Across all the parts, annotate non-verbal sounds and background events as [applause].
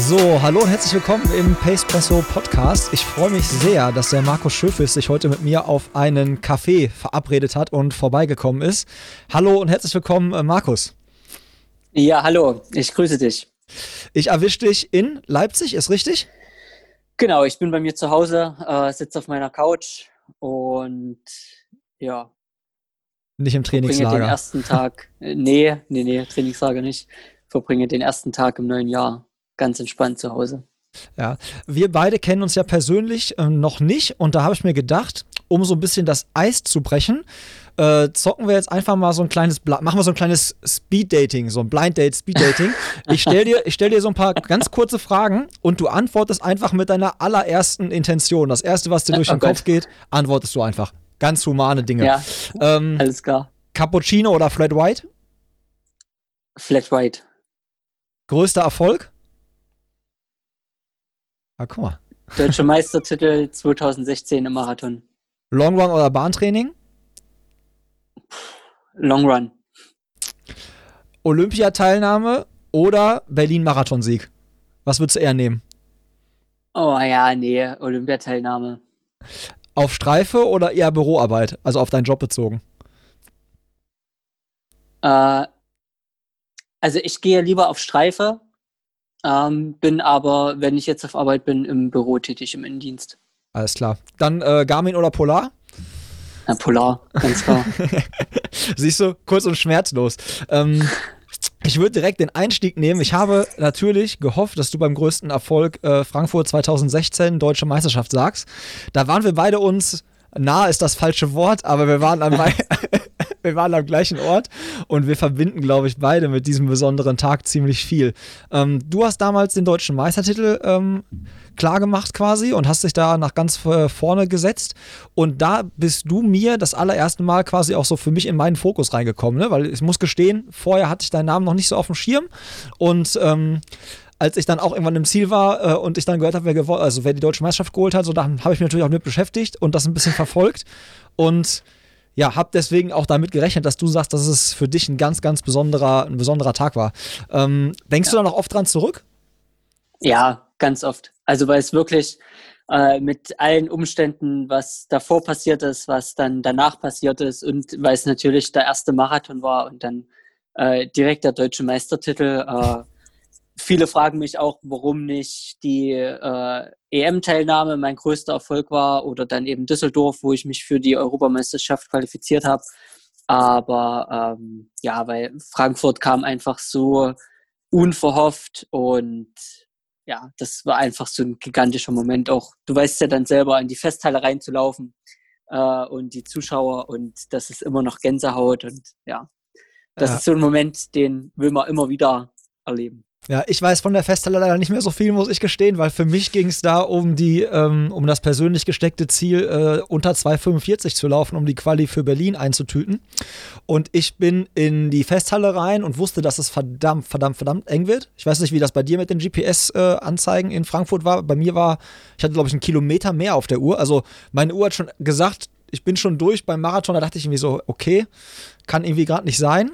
So, hallo und herzlich willkommen im Pacepresso Podcast. Ich freue mich sehr, dass der Markus Schöfis sich heute mit mir auf einen Café verabredet hat und vorbeigekommen ist. Hallo und herzlich willkommen, äh, Markus. Ja, hallo, ich grüße dich. Ich erwische dich in Leipzig, ist richtig? Genau, ich bin bei mir zu Hause, äh, sitze auf meiner Couch und ja. Nicht im Trainingslager. Verbringe den ersten Tag, äh, nee, nee, nee, Trainingslager nicht. Verbringe den ersten Tag im neuen Jahr ganz entspannt zu Hause. Ja, wir beide kennen uns ja persönlich äh, noch nicht und da habe ich mir gedacht, um so ein bisschen das Eis zu brechen, äh, zocken wir jetzt einfach mal so ein kleines, Bla machen wir so ein kleines Speed-Dating, so ein Blind-Date, Speed-Dating. [laughs] Ich stelle dir, stell dir so ein paar ganz kurze Fragen und du antwortest einfach mit deiner allerersten Intention. Das erste, was dir [laughs] durch oh den Gott. Kopf geht, antwortest du einfach. Ganz humane Dinge. Ja, ähm, alles klar. Cappuccino oder Flat White? Flat White. Größter Erfolg? Ah, guck mal. Deutscher Meistertitel 2016 im Marathon. Long Run oder Bahntraining? Long Run. Olympiateilnahme oder Berlin-Marathonsieg? Was würdest du eher nehmen? Oh ja, nee, Olympiateilnahme. Auf Streife oder eher Büroarbeit? Also auf deinen Job bezogen? Äh, also ich gehe lieber auf Streife, ähm, bin aber, wenn ich jetzt auf Arbeit bin, im Büro tätig, im Innendienst. Alles klar. Dann äh, Garmin oder Polar? Ja, Polar, ganz klar. [laughs] Siehst du, kurz und schmerzlos. Ähm, ich würde direkt den Einstieg nehmen. Ich habe natürlich gehofft, dass du beim größten Erfolg äh, Frankfurt 2016 Deutsche Meisterschaft sagst. Da waren wir beide uns, nah ist das falsche Wort, aber wir waren an, [laughs] [laughs] wir waren am gleichen Ort und wir verbinden, glaube ich, beide mit diesem besonderen Tag ziemlich viel. Ähm, du hast damals den deutschen Meistertitel ähm, klar quasi und hast dich da nach ganz vorne gesetzt. Und da bist du mir das allererste Mal quasi auch so für mich in meinen Fokus reingekommen, ne? weil ich muss gestehen, vorher hatte ich deinen Namen noch nicht so auf dem Schirm und ähm, als ich dann auch irgendwann im Ziel war äh, und ich dann gehört habe, wer, also wer die deutsche Meisterschaft geholt hat, so da habe ich mich natürlich auch mit beschäftigt und das ein bisschen verfolgt. Und ja, habe deswegen auch damit gerechnet, dass du sagst, dass es für dich ein ganz, ganz besonderer, ein besonderer Tag war. Ähm, denkst ja. du da noch oft dran zurück? Ja, ganz oft. Also weil es wirklich äh, mit allen Umständen, was davor passiert ist, was dann danach passiert ist und weil es natürlich der erste Marathon war und dann äh, direkt der deutsche Meistertitel. Äh, viele fragen mich auch, warum nicht die äh, EM-Teilnahme mein größter Erfolg war oder dann eben Düsseldorf, wo ich mich für die Europameisterschaft qualifiziert habe. Aber ähm, ja, weil Frankfurt kam einfach so unverhofft und ja, das war einfach so ein gigantischer Moment auch. Du weißt ja dann selber, in die Festhalle reinzulaufen äh, und die Zuschauer und das ist immer noch Gänsehaut und ja, das ja. ist so ein Moment, den will man immer wieder erleben. Ja, ich weiß von der Festhalle leider nicht mehr so viel, muss ich gestehen, weil für mich ging es da um die, ähm, um das persönlich gesteckte Ziel, äh, unter 2,45 zu laufen, um die Quali für Berlin einzutüten. Und ich bin in die Festhalle rein und wusste, dass es verdammt, verdammt, verdammt eng wird. Ich weiß nicht, wie das bei dir mit den GPS-Anzeigen äh, in Frankfurt war. Bei mir war, ich hatte, glaube ich, einen Kilometer mehr auf der Uhr. Also meine Uhr hat schon gesagt, ich bin schon durch beim Marathon. Da dachte ich irgendwie so, okay, kann irgendwie gerade nicht sein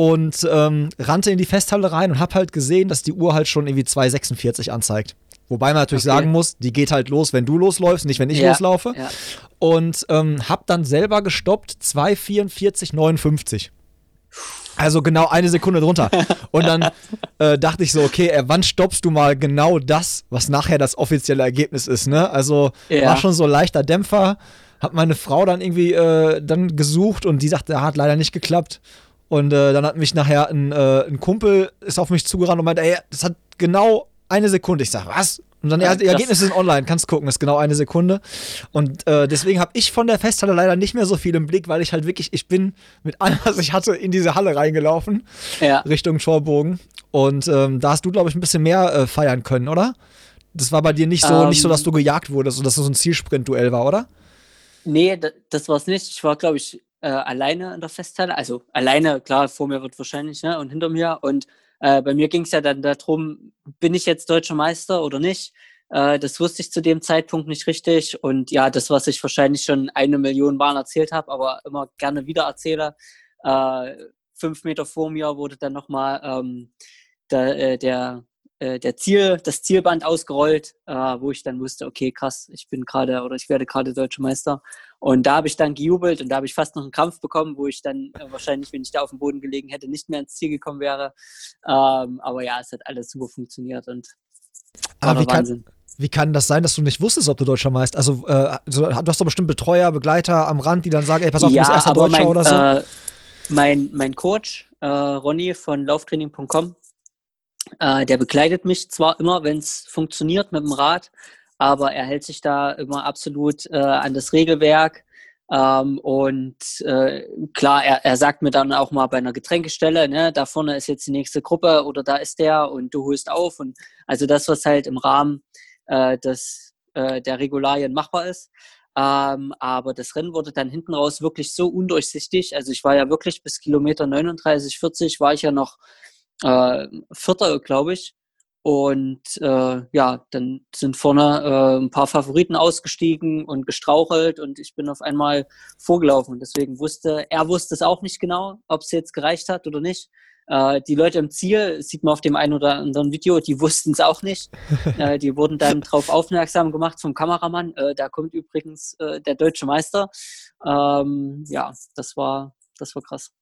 und ähm, rannte in die Festhalle rein und habe halt gesehen, dass die Uhr halt schon irgendwie 2,46 anzeigt. Wobei man natürlich okay. sagen muss, die geht halt los, wenn du losläufst, nicht wenn ich ja, loslaufe. Ja. Und ähm, habe dann selber gestoppt 2,44,59. Also genau eine Sekunde drunter. [laughs] Und dann äh, dachte ich so, okay, äh, wann stoppst du mal genau das, was nachher das offizielle Ergebnis ist, ne? Also ja. war schon so leichter Dämpfer. Hab meine Frau dann irgendwie äh, dann gesucht und die sagte, hat leider nicht geklappt. Und äh, dann hat mich nachher ein, äh, ein Kumpel ist auf mich zugerannt und meinte, ey, das hat genau eine Sekunde. Ich sag, was? Und dann, ja, die Ergebnisse sind online, kannst gucken, ist genau eine Sekunde. Und äh, deswegen habe ich von der Festhalle leider nicht mehr so viel im Blick, weil ich halt wirklich, ich bin mit allem, was ich hatte, in diese Halle reingelaufen, ja. Richtung Torbogen. Und ähm, da hast du, glaube ich, ein bisschen mehr äh, feiern können, oder? Das war bei dir nicht so, um, nicht so, dass ähm. du gejagt wurdest und dass es so ein Zielsprint-Duell war, oder? Nee, das war es nicht. Ich war, glaube ich, äh, alleine in der Festhalle. Also alleine, klar, vor mir wird wahrscheinlich, ne? Und hinter mir. Und äh, bei mir ging es ja dann darum, bin ich jetzt deutscher Meister oder nicht? Äh, das wusste ich zu dem Zeitpunkt nicht richtig. Und ja, das, was ich wahrscheinlich schon eine Million Mal erzählt habe, aber immer gerne wieder erzähle, äh, fünf Meter vor mir wurde dann nochmal ähm, der, äh, der der Ziel, das Zielband ausgerollt, äh, wo ich dann wusste, okay, krass, ich bin gerade oder ich werde gerade deutscher Meister. Und da habe ich dann gejubelt und da habe ich fast noch einen Krampf bekommen, wo ich dann äh, wahrscheinlich, wenn ich da auf dem Boden gelegen hätte, nicht mehr ins Ziel gekommen wäre. Ähm, aber ja, es hat alles super funktioniert und war aber wie Wahnsinn. Kann, wie kann das sein, dass du nicht wusstest, ob du Deutscher Meister? Also, äh, du hast doch bestimmt Betreuer, Begleiter am Rand, die dann sagen, ey, pass auf, ja, du bist erster Deutscher mein, oder so. Äh, mein, mein Coach, äh, Ronny von lauftraining.com, äh, der begleitet mich zwar immer, wenn es funktioniert mit dem Rad, aber er hält sich da immer absolut äh, an das Regelwerk. Ähm, und äh, klar, er, er sagt mir dann auch mal bei einer Getränkestelle, ne, da vorne ist jetzt die nächste Gruppe oder da ist der und du holst auf. Und also das, was halt im Rahmen äh, des, äh, der Regularien machbar ist. Ähm, aber das Rennen wurde dann hinten raus wirklich so undurchsichtig. Also ich war ja wirklich bis Kilometer 39, 40 war ich ja noch äh, Vierter, glaube ich. Und äh, ja, dann sind vorne äh, ein paar Favoriten ausgestiegen und gestrauchelt und ich bin auf einmal vorgelaufen. Deswegen wusste, er wusste es auch nicht genau, ob es jetzt gereicht hat oder nicht. Äh, die Leute im Ziel, sieht man auf dem einen oder anderen Video, die wussten es auch nicht. [laughs] äh, die wurden dann darauf aufmerksam gemacht vom Kameramann. Äh, da kommt übrigens äh, der deutsche Meister. Ähm, ja, das war, das war krass.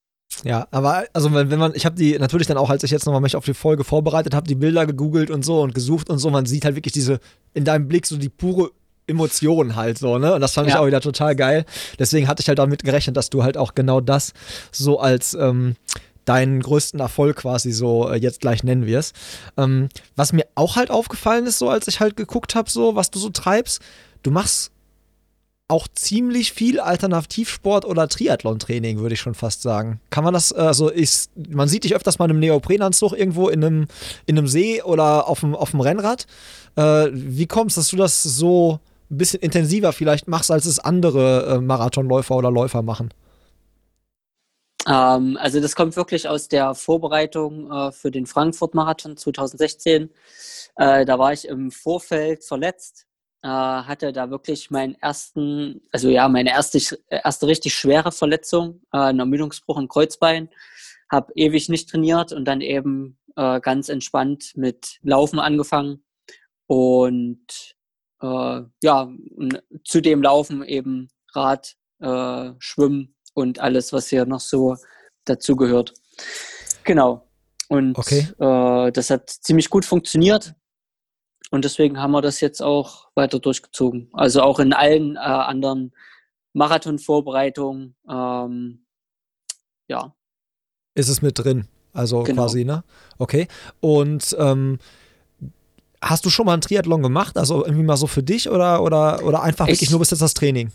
Ja, aber also wenn, wenn man, ich habe die natürlich dann auch, als ich jetzt nochmal mich auf die Folge vorbereitet habe, die Bilder gegoogelt und so und gesucht und so, man sieht halt wirklich diese, in deinem Blick so die pure Emotion halt so, ne? Und das fand ja. ich auch wieder total geil. Deswegen hatte ich halt damit gerechnet, dass du halt auch genau das so als ähm, deinen größten Erfolg quasi so äh, jetzt gleich nennen wirst. Ähm, was mir auch halt aufgefallen ist, so als ich halt geguckt habe, so was du so treibst, du machst auch ziemlich viel Alternativsport oder Triathlon-Training, würde ich schon fast sagen. Kann man das, also ist, man sieht dich öfters mal in einem Neoprenanzug irgendwo in einem, in einem See oder auf dem, auf dem Rennrad. Äh, wie kommst dass du das so ein bisschen intensiver vielleicht machst, als es andere äh, Marathonläufer oder Läufer machen? Ähm, also das kommt wirklich aus der Vorbereitung äh, für den Frankfurt-Marathon 2016. Äh, da war ich im Vorfeld verletzt äh, hatte da wirklich meinen ersten, also ja, meine erste, erste richtig schwere Verletzung, äh, ein Ermüdungsbruch im Kreuzbein. Habe ewig nicht trainiert und dann eben äh, ganz entspannt mit Laufen angefangen. Und äh, ja, zu dem Laufen eben Rad, äh, Schwimmen und alles, was hier noch so dazugehört. Genau. Und okay. äh, das hat ziemlich gut funktioniert. Und deswegen haben wir das jetzt auch weiter durchgezogen. Also auch in allen äh, anderen Marathon-Vorbereitungen. Ähm, ja. Ist es mit drin? Also genau. quasi, ne? Okay. Und ähm, hast du schon mal einen Triathlon gemacht? Also irgendwie mal so für dich oder, oder, oder einfach ich, wirklich nur bis jetzt das Training?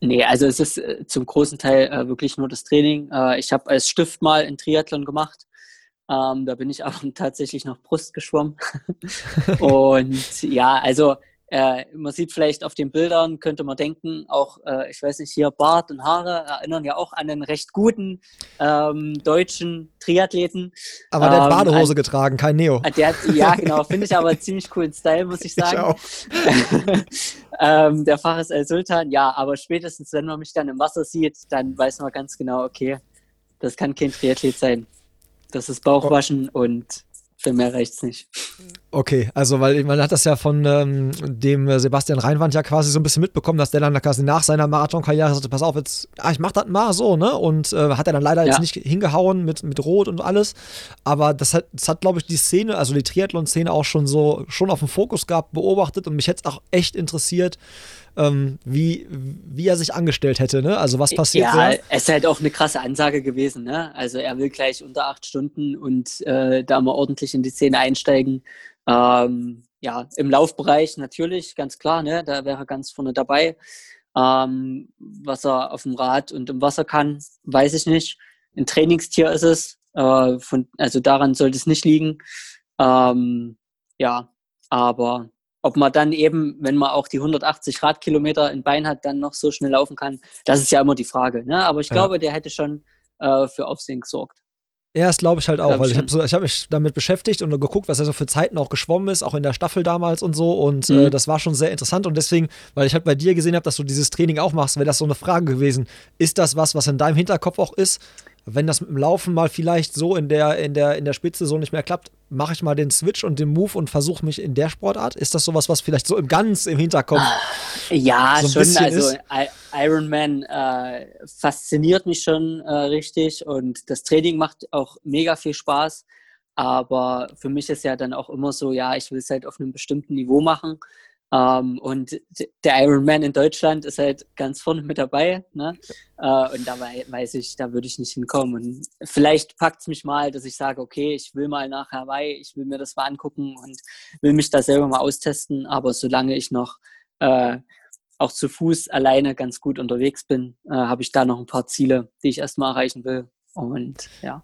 Nee, also es ist äh, zum großen Teil äh, wirklich nur das Training. Äh, ich habe als Stift mal einen Triathlon gemacht. Ähm, da bin ich [laughs] aber tatsächlich noch Brust geschwommen. [laughs] und ja, also äh, man sieht vielleicht auf den Bildern, könnte man denken, auch, äh, ich weiß nicht, hier Bart und Haare erinnern ja auch an einen recht guten ähm, deutschen Triathleten. Aber der hat ähm, Badehose an, getragen, kein Neo. Der hat, ja, genau, [laughs] finde ich aber ziemlich coolen Style, muss ich sagen. Ich ähm, der Fares El Sultan, ja, aber spätestens, wenn man mich dann im Wasser sieht, dann weiß man ganz genau, okay, das kann kein Triathlet sein. Das ist Bauchwaschen oh. und für mehr reicht's nicht. Okay, also weil man hat das ja von ähm, dem Sebastian Reinwand ja quasi so ein bisschen mitbekommen, dass der dann quasi nach seiner Marathonkarriere sagte, pass auf, jetzt, ah, ich mach das mal so, ne? Und äh, hat er dann leider ja. jetzt nicht hingehauen mit, mit Rot und alles. Aber das hat, das hat glaube ich, die Szene, also die Triathlon-Szene auch schon so, schon auf dem Fokus gehabt, beobachtet und mich jetzt auch echt interessiert, ähm, wie, wie er sich angestellt hätte, ne? Also was passiert Ja, da? es ist halt auch eine krasse Ansage gewesen, ne? Also er will gleich unter acht Stunden und äh, da mal ordentlich in die Szene einsteigen. Ähm, ja, im Laufbereich natürlich, ganz klar, ne? da wäre er ganz vorne dabei. Ähm, was er auf dem Rad und im Wasser kann, weiß ich nicht. Ein Trainingstier ist es, äh, von, also daran sollte es nicht liegen. Ähm, ja, aber ob man dann eben, wenn man auch die 180 Radkilometer in Bein hat, dann noch so schnell laufen kann, das ist ja immer die Frage. Ne? Aber ich ja. glaube, der hätte schon äh, für Aufsehen gesorgt. Ja, das glaube ich halt auch, glaub weil ich habe so, hab mich damit beschäftigt und geguckt, was er so für Zeiten auch geschwommen ist, auch in der Staffel damals und so. Und äh, mhm. äh, das war schon sehr interessant. Und deswegen, weil ich halt bei dir gesehen habe, dass du dieses Training auch machst, wäre das so eine Frage gewesen. Ist das was, was in deinem Hinterkopf auch ist? wenn das mit dem Laufen mal vielleicht so in der, in der, in der Spitze so nicht mehr klappt, mache ich mal den Switch und den Move und versuche mich in der Sportart? Ist das sowas, was vielleicht so im ganz im Hinterkopf? Ja, so schon. Also ist? Ironman äh, fasziniert mich schon äh, richtig und das Training macht auch mega viel Spaß. Aber für mich ist ja dann auch immer so, ja, ich will es halt auf einem bestimmten Niveau machen. Ähm, und der Ironman in Deutschland ist halt ganz vorne mit dabei. Ne? Äh, und da weiß ich, da würde ich nicht hinkommen. Und vielleicht packt es mich mal, dass ich sage, okay, ich will mal nach Hawaii, ich will mir das mal angucken und will mich da selber mal austesten. Aber solange ich noch äh, auch zu Fuß alleine ganz gut unterwegs bin, äh, habe ich da noch ein paar Ziele, die ich erstmal erreichen will. Und ja.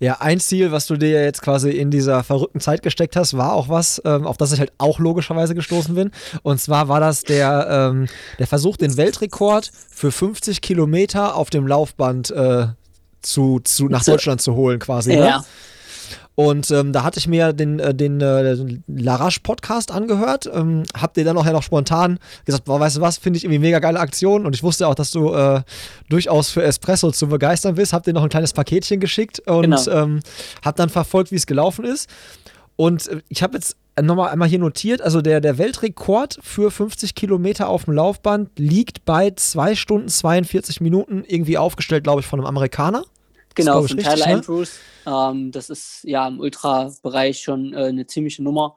Ja, ein Ziel, was du dir jetzt quasi in dieser verrückten Zeit gesteckt hast, war auch was, ähm, auf das ich halt auch logischerweise gestoßen bin. Und zwar war das der, ähm, der Versuch, den Weltrekord für 50 Kilometer auf dem Laufband äh, zu, zu, nach Deutschland zu holen, quasi. Ne? Ja. Ne? Und ähm, da hatte ich mir den, äh, den äh, Larache-Podcast angehört, ähm, hab dir dann auch ja noch spontan gesagt, boah, weißt du was, finde ich irgendwie mega geile Aktion und ich wusste auch, dass du äh, durchaus für Espresso zu begeistern bist, hab dir noch ein kleines Paketchen geschickt und genau. ähm, hab dann verfolgt, wie es gelaufen ist. Und äh, ich habe jetzt nochmal einmal hier notiert, also der, der Weltrekord für 50 Kilometer auf dem Laufband liegt bei 2 Stunden 42 Minuten, irgendwie aufgestellt, glaube ich, von einem Amerikaner. Genau, von Tyler ne? Andrews. Ähm, das ist ja im Ultra-Bereich schon äh, eine ziemliche Nummer.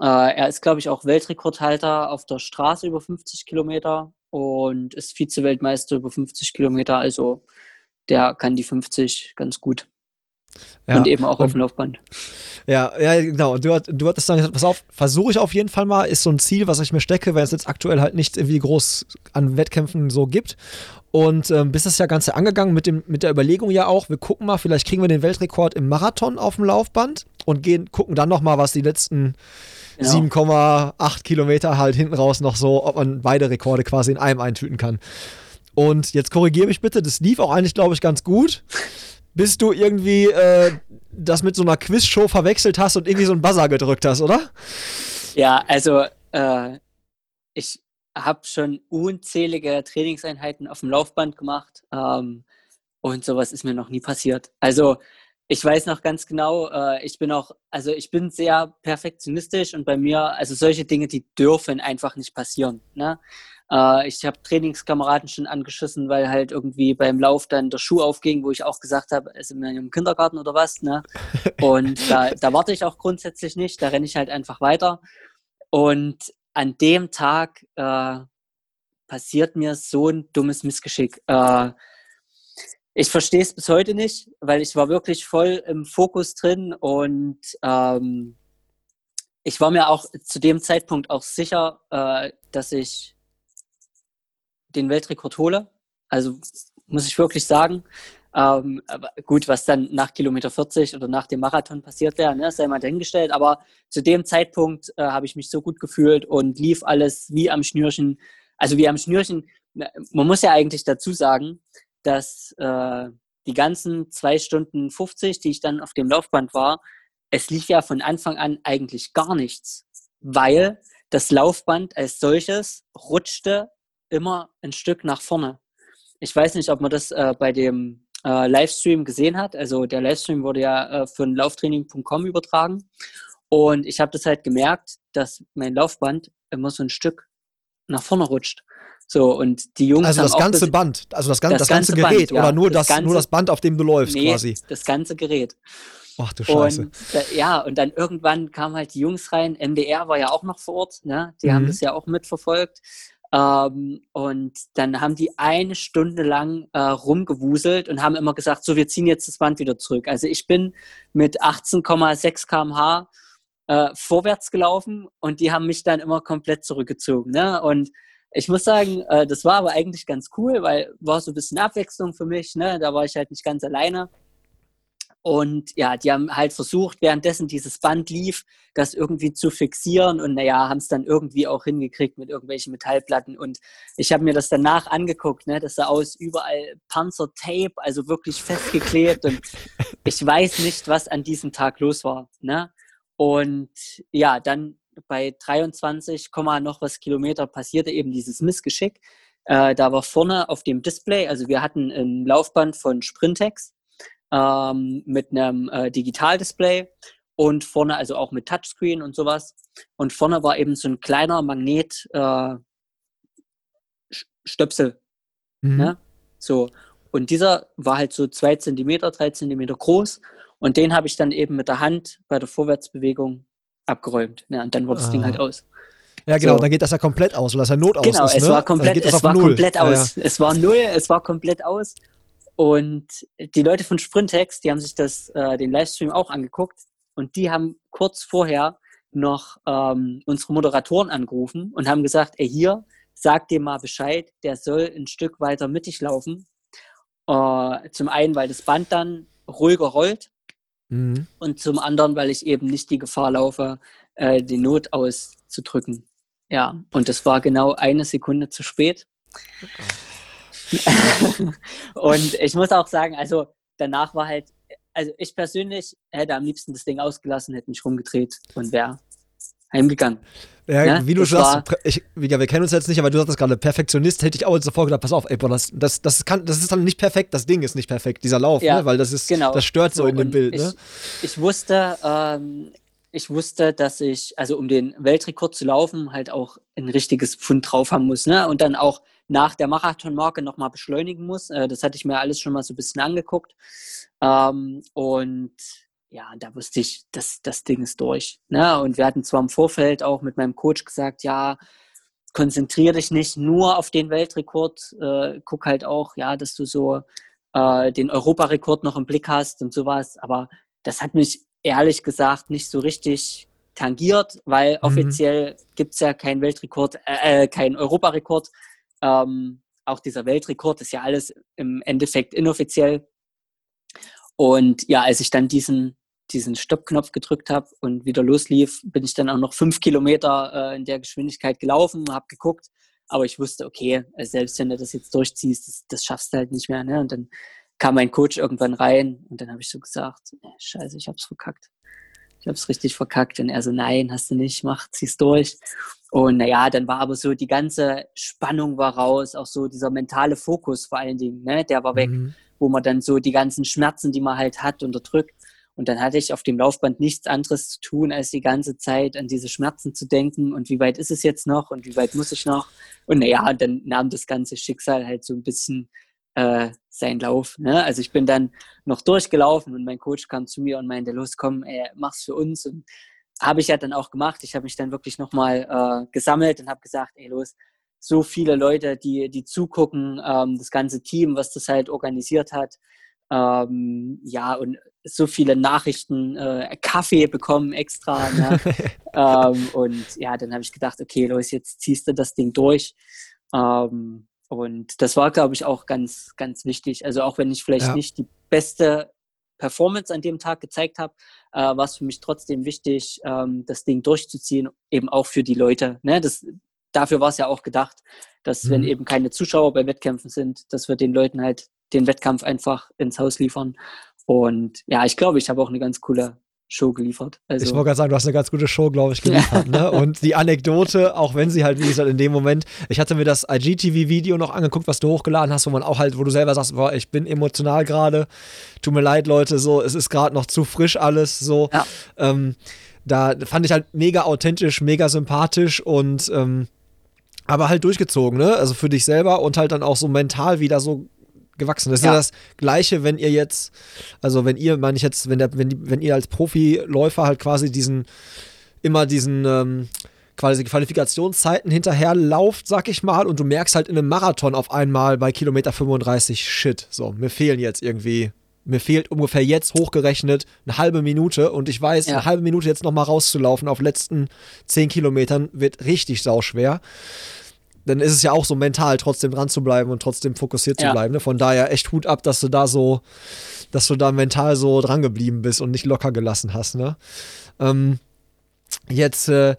Äh, er ist, glaube ich, auch Weltrekordhalter auf der Straße über 50 Kilometer und ist Vize-Weltmeister über 50 Kilometer. Also der kann die 50 ganz gut. Ja, und eben auch und, auf dem Laufband. Ja, ja, genau. Du, du hattest dann gesagt, pass auf, versuche ich auf jeden Fall mal, ist so ein Ziel, was ich mir stecke, weil es jetzt aktuell halt nicht irgendwie groß an Wettkämpfen so gibt. Und ähm, bist das ja Ganze angegangen mit, dem, mit der Überlegung ja auch, wir gucken mal, vielleicht kriegen wir den Weltrekord im Marathon auf dem Laufband und gehen, gucken dann nochmal, was die letzten genau. 7,8 Kilometer halt hinten raus noch so, ob man beide Rekorde quasi in einem eintüten kann. Und jetzt korrigiere mich bitte, das lief auch eigentlich, glaube ich, ganz gut bis du irgendwie äh, das mit so einer Quizshow verwechselt hast und irgendwie so einen Buzzer gedrückt hast, oder? Ja, also äh, ich habe schon unzählige Trainingseinheiten auf dem Laufband gemacht ähm, und sowas ist mir noch nie passiert. Also ich weiß noch ganz genau, äh, ich bin auch, also ich bin sehr perfektionistisch und bei mir, also solche Dinge, die dürfen einfach nicht passieren. Ne? Äh, ich habe Trainingskameraden schon angeschissen, weil halt irgendwie beim Lauf dann der Schuh aufging, wo ich auch gesagt habe, ist in im Kindergarten oder was. Ne? [laughs] Und da, da warte ich auch grundsätzlich nicht, da renne ich halt einfach weiter. Und an dem Tag äh, passiert mir so ein dummes Missgeschick. Äh, ich verstehe es bis heute nicht, weil ich war wirklich voll im Fokus drin und ähm, ich war mir auch zu dem Zeitpunkt auch sicher, äh, dass ich den Weltrekord hole. Also muss ich wirklich sagen. Ähm, aber gut, was dann nach Kilometer 40 oder nach dem Marathon passiert wäre, ne, sei mal dahingestellt. Aber zu dem Zeitpunkt äh, habe ich mich so gut gefühlt und lief alles wie am Schnürchen. Also wie am Schnürchen. Man muss ja eigentlich dazu sagen, dass äh, die ganzen zwei Stunden 50, die ich dann auf dem Laufband war, es lief ja von Anfang an eigentlich gar nichts, weil das Laufband als solches rutschte immer ein Stück nach vorne. Ich weiß nicht, ob man das äh, bei dem äh, Livestream gesehen hat. Also der Livestream wurde ja äh, von lauftraining.com übertragen. Und ich habe das halt gemerkt, dass mein Laufband immer so ein Stück nach vorne rutscht. So, und die Jungs. Also das ganze Band, also das, das, das ganze, ganze, Gerät Band, oder nur das, ganze, nur das Band, auf dem du läufst nee, quasi. Das ganze Gerät. Ach du Scheiße. Und, da, ja, und dann irgendwann kamen halt die Jungs rein. MDR war ja auch noch vor Ort, ne? Die mhm. haben das ja auch mitverfolgt. Ähm, und dann haben die eine Stunde lang äh, rumgewuselt und haben immer gesagt, so, wir ziehen jetzt das Band wieder zurück. Also ich bin mit 18,6 kmh äh, vorwärts gelaufen und die haben mich dann immer komplett zurückgezogen. Ne? Und ich muss sagen, äh, das war aber eigentlich ganz cool, weil war so ein bisschen Abwechslung für mich. Ne? Da war ich halt nicht ganz alleine. Und ja, die haben halt versucht, währenddessen dieses Band lief, das irgendwie zu fixieren und naja, haben es dann irgendwie auch hingekriegt mit irgendwelchen Metallplatten. Und ich habe mir das danach angeguckt, ne? das sah aus, überall Panzertape, also wirklich festgeklebt. Und ich weiß nicht, was an diesem Tag los war. Ne? Und ja, dann bei 23, noch was Kilometer passierte eben dieses Missgeschick. Äh, da war vorne auf dem Display, also wir hatten ein Laufband von Sprintex ähm, mit einem äh, Digitaldisplay und vorne also auch mit Touchscreen und sowas. Und vorne war eben so ein kleiner Magnet äh, Stöpsel. Mhm. Ne? So. Und dieser war halt so zwei Zentimeter, drei Zentimeter groß. Und den habe ich dann eben mit der Hand bei der Vorwärtsbewegung abgeräumt. Ja, und dann wurde das ah. Ding halt aus. Ja, genau, so. dann geht das ja komplett aus, weil das ja Not aus genau, ist. Genau, es war komplett, es war komplett aus. Ja, ja. Es war null, es war komplett aus. Und die Leute von Sprintex, die haben sich das, äh, den Livestream auch angeguckt und die haben kurz vorher noch ähm, unsere Moderatoren angerufen und haben gesagt, ey, hier, sag dir mal Bescheid, der soll ein Stück weiter mittig laufen. Äh, zum einen, weil das Band dann ruhiger rollt mhm. und zum anderen, weil ich eben nicht die Gefahr laufe, äh, die Not auszudrücken. Ja, und das war genau eine Sekunde zu spät. Okay. [laughs] und ich muss auch sagen, also danach war halt, also ich persönlich hätte am liebsten das Ding ausgelassen, hätte mich rumgedreht und wäre heimgegangen. Ja, ja, wie du schon sagst, ich, ja, wir kennen uns jetzt nicht, aber du sagst gerade, Perfektionist, hätte ich auch sofort gedacht, pass auf, ey, boah, das, das, das, kann, das ist dann nicht perfekt, das Ding ist nicht perfekt, dieser Lauf, ja, ne? weil das ist, genau. das stört so, so in dem Bild. Ich, ne? ich wusste, ähm, ich wusste, dass ich, also um den Weltrekord zu laufen, halt auch ein richtiges Pfund drauf haben muss, ne? Und dann auch nach der Marathonmarke nochmal beschleunigen muss. Äh, das hatte ich mir alles schon mal so ein bisschen angeguckt. Ähm, und ja, da wusste ich, das, das Ding ist durch. Ne? Und wir hatten zwar im Vorfeld auch mit meinem Coach gesagt, ja, konzentriere dich nicht nur auf den Weltrekord, äh, guck halt auch, ja, dass du so äh, den Europarekord noch im Blick hast und sowas. Aber das hat mich ehrlich gesagt nicht so richtig tangiert, weil mhm. offiziell gibt es ja keinen Weltrekord, äh, äh, keinen Europarekord. Ähm, auch dieser Weltrekord ist ja alles im Endeffekt inoffiziell. Und ja, als ich dann diesen, diesen Stoppknopf gedrückt habe und wieder loslief, bin ich dann auch noch fünf Kilometer äh, in der Geschwindigkeit gelaufen, habe geguckt. Aber ich wusste, okay, selbst wenn du das jetzt durchziehst, das, das schaffst du halt nicht mehr. Ne? Und dann kam mein Coach irgendwann rein und dann habe ich so gesagt, scheiße, ich hab's verkackt ich habe es richtig verkackt. Und er so, nein, hast du nicht, mach, zieh's durch. Und naja, dann war aber so die ganze Spannung war raus, auch so dieser mentale Fokus vor allen Dingen, ne, der war weg, mhm. wo man dann so die ganzen Schmerzen, die man halt hat, unterdrückt. Und dann hatte ich auf dem Laufband nichts anderes zu tun, als die ganze Zeit an diese Schmerzen zu denken und wie weit ist es jetzt noch und wie weit muss ich noch. Und naja, dann nahm das ganze Schicksal halt so ein bisschen äh, seinen Lauf. Ne? Also ich bin dann noch durchgelaufen und mein Coach kam zu mir und meinte, los, komm, ey, mach's für uns. Und habe ich ja dann auch gemacht. Ich habe mich dann wirklich nochmal äh, gesammelt und habe gesagt, ey, los, so viele Leute, die, die zugucken, ähm, das ganze Team, was das halt organisiert hat. Ähm, ja, und so viele Nachrichten, äh, Kaffee bekommen extra. Ne? [laughs] ähm, und ja, dann habe ich gedacht, okay, los, jetzt ziehst du das Ding durch. Ähm, und das war, glaube ich, auch ganz, ganz wichtig. Also auch wenn ich vielleicht ja. nicht die beste Performance an dem Tag gezeigt habe, äh, war es für mich trotzdem wichtig, ähm, das Ding durchzuziehen, eben auch für die Leute. Ne? Das, dafür war es ja auch gedacht, dass mhm. wenn eben keine Zuschauer bei Wettkämpfen sind, dass wir den Leuten halt den Wettkampf einfach ins Haus liefern. Und ja, ich glaube, ich habe auch eine ganz coole Show geliefert. Also ich wollte gerade sagen, du hast eine ganz gute Show, glaube ich, geliefert. ne? Und die Anekdote, auch wenn sie halt, wie gesagt, in dem Moment, ich hatte mir das IGTV-Video noch angeguckt, was du hochgeladen hast, wo man auch halt, wo du selber sagst, boah, ich bin emotional gerade, tut mir leid, Leute, so, es ist gerade noch zu frisch alles, so. Ja. Ähm, da fand ich halt mega authentisch, mega sympathisch und ähm, aber halt durchgezogen, ne? Also für dich selber und halt dann auch so mental wieder so gewachsen. Das ist ja. das Gleiche, wenn ihr jetzt, also wenn ihr, meine ich jetzt, wenn, der, wenn, wenn ihr als Profiläufer halt quasi diesen, immer diesen, ähm, quasi Qualifikationszeiten hinterher lauft, sag ich mal, und du merkst halt in einem Marathon auf einmal bei Kilometer 35, shit, so, mir fehlen jetzt irgendwie mir fehlt ungefähr jetzt hochgerechnet eine halbe Minute und ich weiß, ja. eine halbe Minute jetzt nochmal rauszulaufen auf letzten zehn Kilometern wird richtig sauschwer. Dann ist es ja auch so mental, trotzdem dran zu bleiben und trotzdem fokussiert zu ja. bleiben. Ne? Von daher echt Hut ab, dass du da so, dass du da mental so dran geblieben bist und nicht locker gelassen hast. Ne? Ähm, jetzt äh,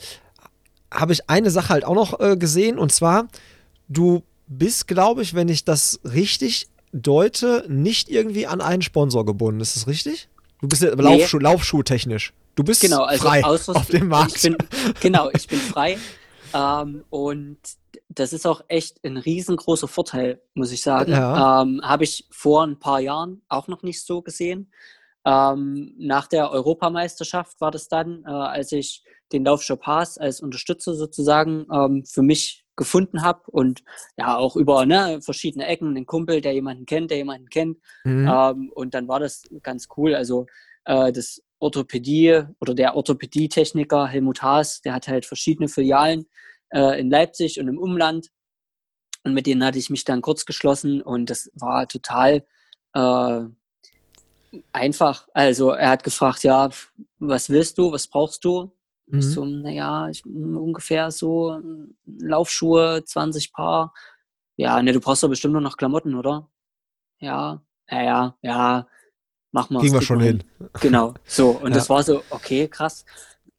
habe ich eine Sache halt auch noch äh, gesehen und zwar, du bist, glaube ich, wenn ich das richtig deute, nicht irgendwie an einen Sponsor gebunden. Ist das richtig? Du bist ja nee. Laufschuh, Laufschuhtechnisch. Du bist genau, also frei auf dem Markt. Ich bin, genau, ich bin frei. [laughs] ähm, und das ist auch echt ein riesengroßer Vorteil, muss ich sagen. Ja. Ähm, Habe ich vor ein paar Jahren auch noch nicht so gesehen. Ähm, nach der Europameisterschaft war das dann, äh, als ich den Laufshop Haas als Unterstützer sozusagen ähm, für mich gefunden habe und ja auch über ne, verschiedene Ecken, einen Kumpel, der jemanden kennt, der jemanden kennt. Mhm. Ähm, und dann war das ganz cool. Also äh, das Orthopädie oder der Orthopädietechniker Helmut Haas, der hat halt verschiedene Filialen äh, in Leipzig und im Umland. Und mit denen hatte ich mich dann kurz geschlossen und das war total äh, einfach. Also er hat gefragt, ja, was willst du, was brauchst du? Mhm. So, naja, ich, ungefähr so Laufschuhe, 20 Paar. Ja, ne, du brauchst doch bestimmt nur noch Klamotten, oder? Ja, ja, ja, ja, mach mal. Kriegen wir schon hin. hin. Genau, so. Und [laughs] ja. das war so, okay, krass.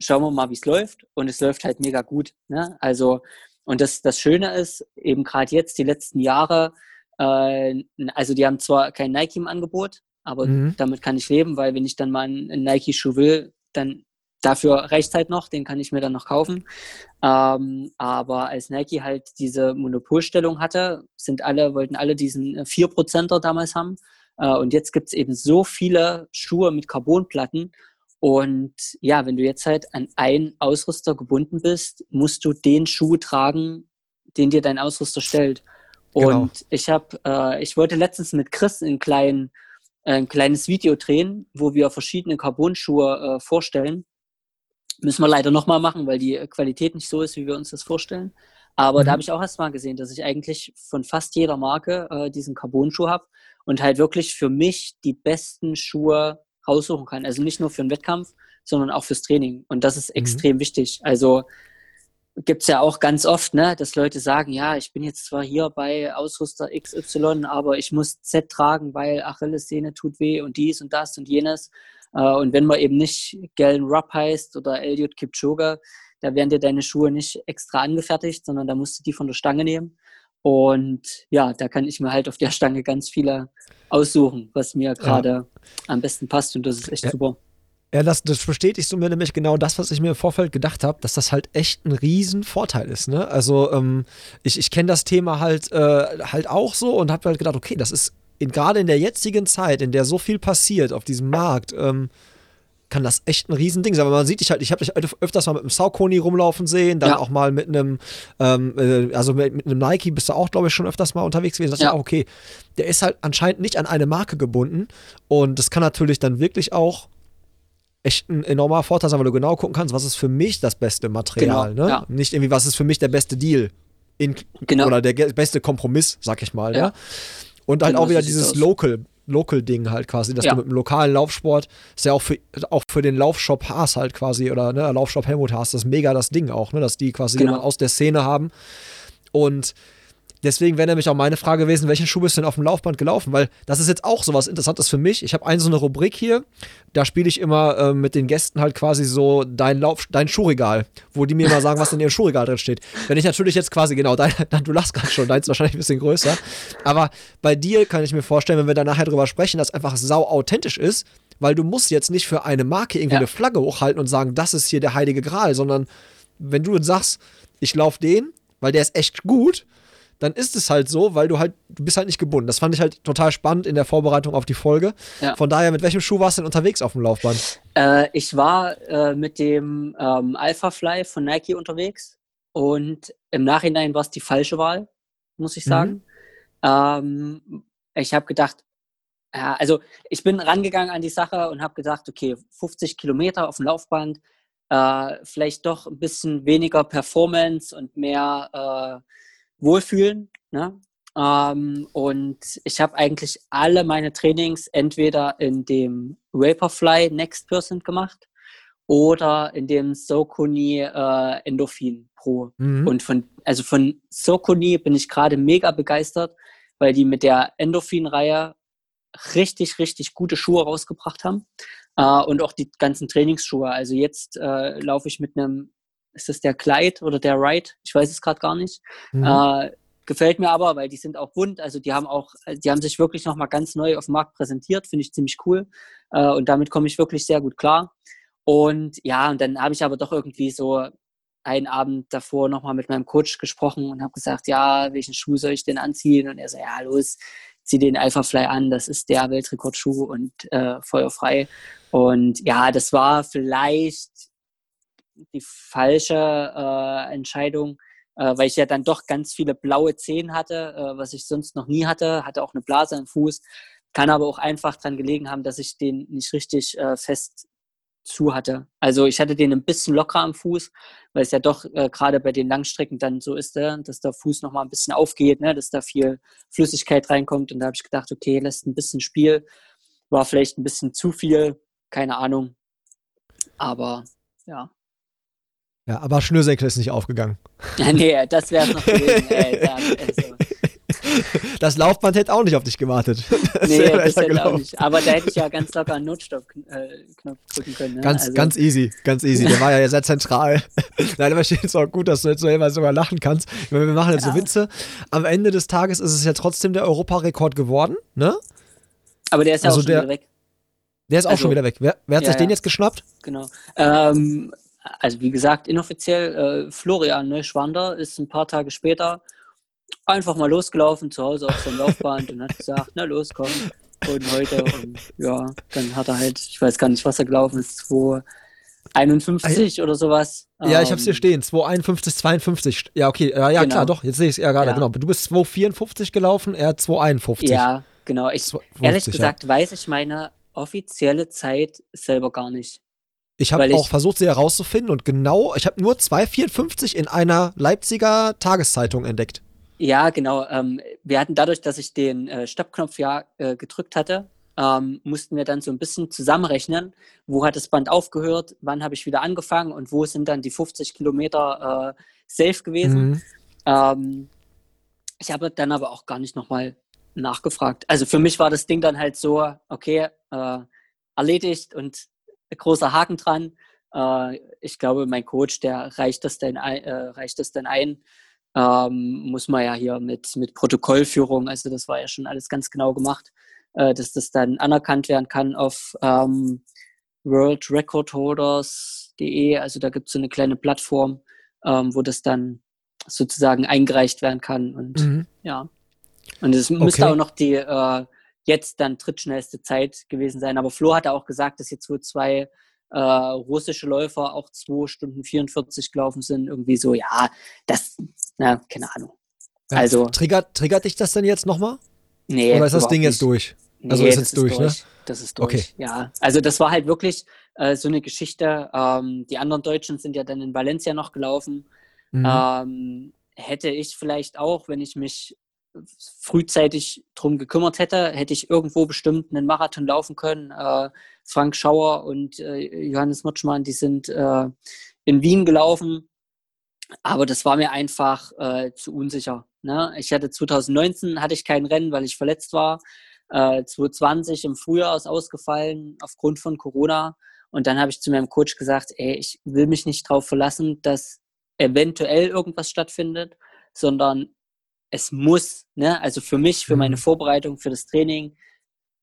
Schauen wir mal, wie es läuft. Und es läuft halt mega gut. Ne? Also, und das, das Schöne ist, eben gerade jetzt, die letzten Jahre, äh, also die haben zwar kein Nike im Angebot, aber mhm. damit kann ich leben, weil wenn ich dann mal einen Nike-Schuh will, dann Dafür reicht halt noch, den kann ich mir dann noch kaufen. Ähm, aber als Nike halt diese Monopolstellung hatte, sind alle, wollten alle diesen 4%er damals haben. Äh, und jetzt gibt es eben so viele Schuhe mit Carbonplatten. Und ja, wenn du jetzt halt an einen Ausrüster gebunden bist, musst du den Schuh tragen, den dir dein Ausrüster stellt. Genau. Und ich habe, äh, ich wollte letztens mit Chris ein, klein, äh, ein kleines Video drehen, wo wir verschiedene Carbon-Schuhe äh, vorstellen. Müssen wir leider nochmal machen, weil die Qualität nicht so ist, wie wir uns das vorstellen. Aber mhm. da habe ich auch erst mal gesehen, dass ich eigentlich von fast jeder Marke äh, diesen Carbon-Schuh habe und halt wirklich für mich die besten Schuhe raussuchen kann. Also nicht nur für den Wettkampf, sondern auch fürs Training. Und das ist mhm. extrem wichtig. Also gibt es ja auch ganz oft, ne, dass Leute sagen, ja, ich bin jetzt zwar hier bei Ausrüster XY, aber ich muss Z tragen, weil Achillessehne tut weh und dies und das und jenes. Äh, und wenn man eben nicht Galen Rupp heißt oder Elliot Kipchoge, da werden dir deine Schuhe nicht extra angefertigt, sondern da musst du die von der Stange nehmen. Und ja, da kann ich mir halt auf der Stange ganz viele aussuchen, was mir gerade ja. am besten passt. Und das ist echt ja. super. Ja, das, das bestätigst du mir nämlich genau das, was ich mir im Vorfeld gedacht habe, dass das halt echt ein riesen Vorteil ist. Ne? Also ähm, ich, ich kenne das Thema halt, äh, halt auch so und habe halt gedacht, okay, das ist gerade in der jetzigen Zeit, in der so viel passiert auf diesem Markt, ähm, kann das echt ein Riesending sein. Aber man sieht dich halt, ich habe dich öfters mal mit einem Saucony rumlaufen sehen, dann ja. auch mal mit einem, ähm, äh, also mit, mit, einem Nike bist du auch, glaube ich, schon öfters mal unterwegs gewesen. Das ja. ist ja auch okay. Der ist halt anscheinend nicht an eine Marke gebunden und das kann natürlich dann wirklich auch echt ein enormer Vorteil sein, weil du genau gucken kannst, was ist für mich das beste Material, genau. ne? Ja. Nicht irgendwie, was ist für mich der beste Deal in, genau. oder der beste Kompromiss, sag ich mal, ja. Und halt genau, auch wieder dieses Local, Local-Ding halt quasi, dass ja. du mit dem lokalen Laufsport, ist ja auch für, auch für den Laufshop Haas halt quasi, oder ne, Laufshop Helmut Haas, das ist mega das Ding auch, ne, dass die quasi genau. jemanden aus der Szene haben. Und Deswegen wäre nämlich auch meine Frage gewesen, welchen Schuh bist du denn auf dem Laufband gelaufen? Weil das ist jetzt auch so was Interessantes für mich. Ich habe eine so eine Rubrik hier, da spiele ich immer äh, mit den Gästen halt quasi so dein Lauf, dein Schuhregal, wo die mir immer sagen, was in ihrem Schuhregal drin steht. Wenn ich natürlich jetzt quasi, genau, dein, [laughs] du lachst gerade schon, deins ist wahrscheinlich ein bisschen größer. Aber bei dir kann ich mir vorstellen, wenn wir da nachher drüber sprechen, dass einfach sau authentisch ist, weil du musst jetzt nicht für eine Marke irgendwie ja. eine Flagge hochhalten und sagen, das ist hier der heilige Gral, sondern wenn du sagst, ich laufe den, weil der ist echt gut, dann ist es halt so, weil du halt, du bist halt nicht gebunden. Das fand ich halt total spannend in der Vorbereitung auf die Folge. Ja. Von daher, mit welchem Schuh warst du denn unterwegs auf dem Laufband? Äh, ich war äh, mit dem ähm, Alpha Fly von Nike unterwegs und im Nachhinein war es die falsche Wahl, muss ich sagen. Mhm. Ähm, ich habe gedacht, ja, also ich bin rangegangen an die Sache und habe gedacht, okay, 50 Kilometer auf dem Laufband, äh, vielleicht doch ein bisschen weniger Performance und mehr äh, wohlfühlen. Ne? Ähm, und ich habe eigentlich alle meine Trainings entweder in dem Vaporfly Next Person gemacht oder in dem Sokuni äh, Endorphin Pro. Mhm. Und von, also von Sokuni bin ich gerade mega begeistert, weil die mit der Endorphin-Reihe richtig, richtig gute Schuhe rausgebracht haben. Äh, und auch die ganzen Trainingsschuhe. Also jetzt äh, laufe ich mit einem, ist das der Glide oder der Ride? Ich weiß es gerade gar nicht. Mhm. Äh, gefällt mir aber, weil die sind auch bunt. Also die haben auch, die haben sich wirklich nochmal ganz neu auf dem Markt präsentiert. Finde ich ziemlich cool. Äh, und damit komme ich wirklich sehr gut klar. Und ja, und dann habe ich aber doch irgendwie so einen Abend davor nochmal mit meinem Coach gesprochen und habe gesagt, ja, welchen Schuh soll ich denn anziehen? Und er so, ja, los, zieh den Alphafly an, das ist der Weltrekordschuh und äh, feuerfrei. Und ja, das war vielleicht die falsche äh, Entscheidung, äh, weil ich ja dann doch ganz viele blaue Zehen hatte, äh, was ich sonst noch nie hatte, hatte auch eine Blase am Fuß, kann aber auch einfach daran gelegen haben, dass ich den nicht richtig äh, fest zu hatte. Also ich hatte den ein bisschen locker am Fuß, weil es ja doch äh, gerade bei den Langstrecken dann so ist, äh, dass der Fuß nochmal ein bisschen aufgeht, ne, dass da viel Flüssigkeit reinkommt. Und da habe ich gedacht, okay, lässt ein bisschen Spiel. War vielleicht ein bisschen zu viel, keine Ahnung. Aber ja. Ja, aber Schnürsenkel ist nicht aufgegangen. [laughs] nee, das wäre noch gewesen. Ey, also, [laughs] das Laufband hätte auch nicht auf dich gewartet. [laughs] Das nee, das hätte auch nicht. Aber da hätte ich ja ganz locker einen Notstopp-Knopf äh, drücken können. Ne? Ganz, also. ganz easy, ganz easy. Der war ja sehr zentral. Nein, aber ich finde es auch gut, dass du jetzt so immer sogar lachen kannst. Wir machen jetzt ja. so Witze. Am Ende des Tages ist es ja trotzdem der Europarekord geworden, ne? Aber der ist ja also auch schon der, wieder weg. Der ist auch also, schon wieder weg. Wer, wer hat ja, sich den jetzt geschnappt? Genau. Ähm, also wie gesagt, inoffiziell, äh, Florian ne, Schwander ist ein paar Tage später einfach mal losgelaufen zu Hause auf seinem Laufband und hat gesagt, na los, komm. Und heute, und ja, dann hat er halt, ich weiß gar nicht, was er gelaufen ist, 251 oder sowas. Ja, ich hab's hier ähm, stehen, 251, 52. Ja, okay, ja, ja genau. klar, doch, jetzt sehe ich es ja gerade, ja. genau. Du bist 254 gelaufen, er 251. Ja, genau. Ich, 250, ehrlich gesagt ja. weiß ich meine offizielle Zeit selber gar nicht. Ich habe auch versucht, sie herauszufinden und genau, ich habe nur 254 in einer Leipziger Tageszeitung entdeckt. Ja, genau. Ähm, wir hatten dadurch, dass ich den äh, Stoppknopf ja äh, gedrückt hatte, ähm, mussten wir dann so ein bisschen zusammenrechnen, wo hat das Band aufgehört, wann habe ich wieder angefangen und wo sind dann die 50 Kilometer äh, safe gewesen. Mhm. Ähm, ich habe dann aber auch gar nicht nochmal nachgefragt. Also für mich war das Ding dann halt so, okay, äh, erledigt und großer Haken dran. Äh, ich glaube, mein Coach, der reicht das dann, äh, reicht das dann ein ähm, muss man ja hier mit, mit Protokollführung, also das war ja schon alles ganz genau gemacht, äh, dass das dann anerkannt werden kann auf ähm, worldrecordholders.de. Also da gibt es so eine kleine Plattform, ähm, wo das dann sozusagen eingereicht werden kann. Und mhm. ja. Und es okay. müsste auch noch die äh, jetzt dann drittschnellste Zeit gewesen sein. Aber Flo hatte auch gesagt, dass jetzt wohl zwei äh, russische Läufer auch 2 Stunden 44 gelaufen sind. Irgendwie so, ja, das, na, keine Ahnung. Ja, also. Triggert, triggert dich das denn jetzt nochmal? Nee. Oder ist das Ding jetzt durch? Also nee, ist jetzt durch, ist durch, ne? Das ist durch. Okay. Ja, also das war halt wirklich äh, so eine Geschichte. Ähm, die anderen Deutschen sind ja dann in Valencia noch gelaufen. Mhm. Ähm, hätte ich vielleicht auch, wenn ich mich frühzeitig drum gekümmert hätte, hätte ich irgendwo bestimmt einen Marathon laufen können. Äh, Frank Schauer und äh, Johannes Mutschmann, die sind äh, in Wien gelaufen. Aber das war mir einfach äh, zu unsicher. Ne? Ich hatte 2019 hatte ich kein Rennen, weil ich verletzt war. 2020 äh, im Frühjahr ist ausgefallen aufgrund von Corona. Und dann habe ich zu meinem Coach gesagt, ey, ich will mich nicht darauf verlassen, dass eventuell irgendwas stattfindet, sondern es muss, ne, also für mich, für meine mhm. Vorbereitung, für das Training,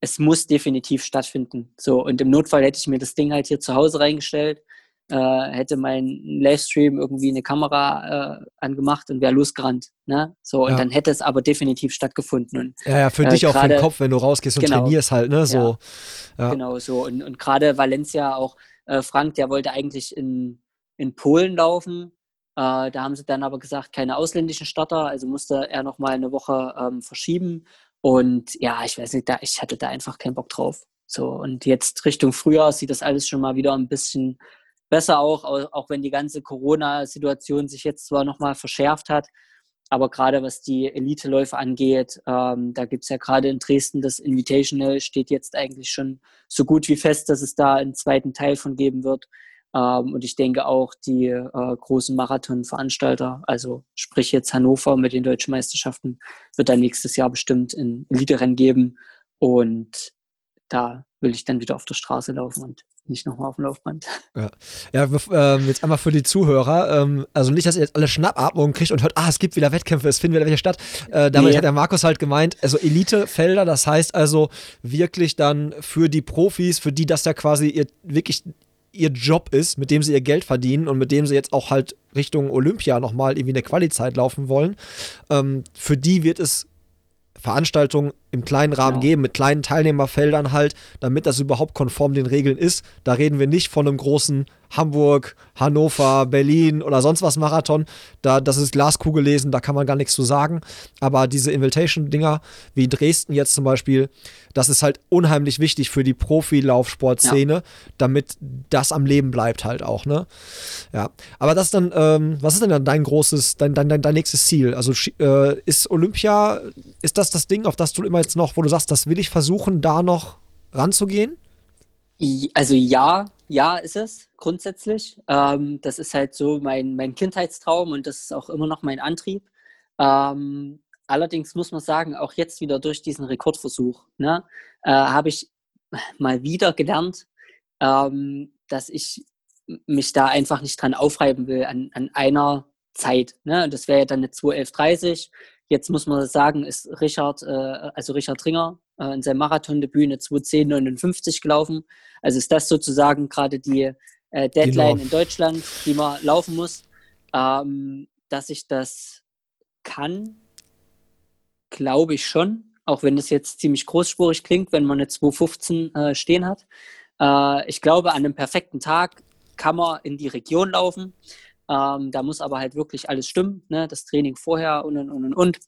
es muss definitiv stattfinden. So, und im Notfall hätte ich mir das Ding halt hier zu Hause reingestellt, äh, hätte mein Livestream irgendwie eine Kamera äh, angemacht und wäre losgerannt. Ne? So, und ja. dann hätte es aber definitiv stattgefunden. Und, ja, ja, für äh, dich auch für den Kopf, wenn du rausgehst und genau, trainierst halt, ne? So. Ja, Genau, so. Und, und gerade Valencia auch, äh, Frank, der wollte eigentlich in, in Polen laufen äh, da haben sie dann aber gesagt, keine ausländischen Starter, also musste er noch mal eine Woche ähm, verschieben. Und ja, ich weiß nicht, da, ich hatte da einfach keinen Bock drauf. So, und jetzt Richtung Frühjahr sieht das alles schon mal wieder ein bisschen besser auch, auch wenn die ganze Corona-Situation sich jetzt zwar nochmal verschärft hat. aber gerade was die Elite-Läufe angeht, ähm, da gibt es ja gerade in Dresden das Invitational, steht jetzt eigentlich schon so gut wie fest, dass es da einen zweiten Teil von geben wird. Ähm, und ich denke auch die äh, großen Marathon-Veranstalter, also sprich jetzt Hannover mit den deutschen Meisterschaften, wird dann nächstes Jahr bestimmt ein Elite-Rennen geben. Und da will ich dann wieder auf der Straße laufen und nicht nochmal auf dem Laufband. Ja, ja ähm, jetzt einmal für die Zuhörer, ähm, also nicht, dass ihr jetzt alle Schnappatmung kriegt und hört, ah, es gibt wieder Wettkämpfe, es finden wieder welche statt. Äh, damit nee. hat der Markus halt gemeint, also Elitefelder, das heißt also wirklich dann für die Profis, für die das ja quasi ihr wirklich ihr Job ist, mit dem sie ihr Geld verdienen und mit dem sie jetzt auch halt Richtung Olympia nochmal irgendwie eine Qualizeit laufen wollen, ähm, für die wird es Veranstaltungen im kleinen Rahmen genau. geben, mit kleinen Teilnehmerfeldern halt, damit das überhaupt konform den Regeln ist. Da reden wir nicht von einem großen Hamburg, Hannover, Berlin oder sonst was Marathon. Da, das ist Glaskugel lesen, da kann man gar nichts zu sagen. Aber diese Invitation-Dinger, wie Dresden jetzt zum Beispiel, das ist halt unheimlich wichtig für die Profilaufsportszene, ja. damit das am Leben bleibt halt auch, ne? Ja. Aber das dann, ähm, was ist denn dann dein großes, dein, dein, dein, dein nächstes Ziel? Also äh, ist Olympia, ist das das Ding, auf das du immer jetzt noch, wo du sagst, das will ich versuchen, da noch ranzugehen? Also ja, ja ist es grundsätzlich. Ähm, das ist halt so mein, mein Kindheitstraum und das ist auch immer noch mein Antrieb. Ähm, allerdings muss man sagen, auch jetzt wieder durch diesen Rekordversuch, ne, äh, habe ich mal wieder gelernt, ähm, dass ich mich da einfach nicht dran aufreiben will an, an einer Zeit. Ne? Das wäre ja dann eine 2.11.30. Jetzt muss man sagen, ist Richard, äh, also Richard Ringer, äh, in seinem Marathondebüt eine 2.10.59 gelaufen. Also ist das sozusagen gerade die äh, Deadline genau. in Deutschland, die man laufen muss. Ähm, dass ich das kann, glaube ich schon, auch wenn das jetzt ziemlich großspurig klingt, wenn man eine 2.15 äh, stehen hat. Äh, ich glaube, an einem perfekten Tag kann man in die Region laufen. Ähm, da muss aber halt wirklich alles stimmen, ne? das Training vorher und und und und.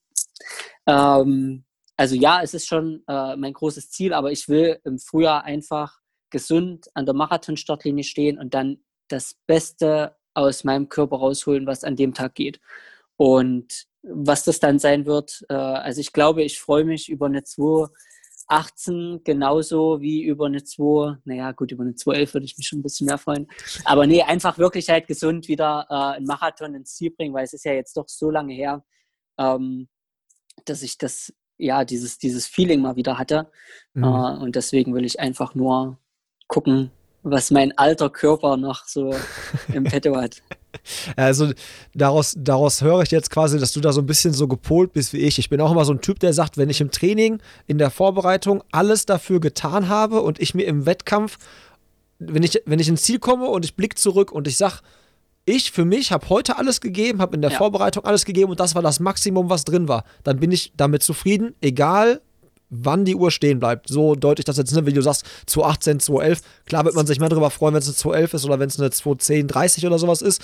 Ähm, also ja, es ist schon äh, mein großes Ziel, aber ich will im Frühjahr einfach gesund an der Marathonstartlinie stehen und dann das Beste aus meinem Körper rausholen, was an dem Tag geht. Und was das dann sein wird, äh, also ich glaube, ich freue mich über eine 218 genauso wie über eine 2, naja gut, über eine 211 würde ich mich schon ein bisschen mehr freuen. Aber nee, einfach wirklich halt gesund wieder äh, einen Marathon ins Ziel bringen, weil es ist ja jetzt doch so lange her, ähm, dass ich das ja, dieses, dieses Feeling mal wieder hatte. Mhm. Uh, und deswegen will ich einfach nur gucken, was mein alter Körper noch so [laughs] im Petto hat. Also daraus, daraus höre ich jetzt quasi, dass du da so ein bisschen so gepolt bist wie ich. Ich bin auch immer so ein Typ, der sagt, wenn ich im Training, in der Vorbereitung alles dafür getan habe und ich mir im Wettkampf, wenn ich, wenn ich ins Ziel komme und ich blicke zurück und ich sage, ich für mich habe heute alles gegeben, habe in der ja. Vorbereitung alles gegeben und das war das Maximum, was drin war. Dann bin ich damit zufrieden, egal wann die Uhr stehen bleibt. So deutlich das jetzt, ne, wie du sagst, 218, 211. Klar wird man sich mehr darüber freuen, wenn es eine 211 ist oder wenn es eine 210, 30 oder sowas ist.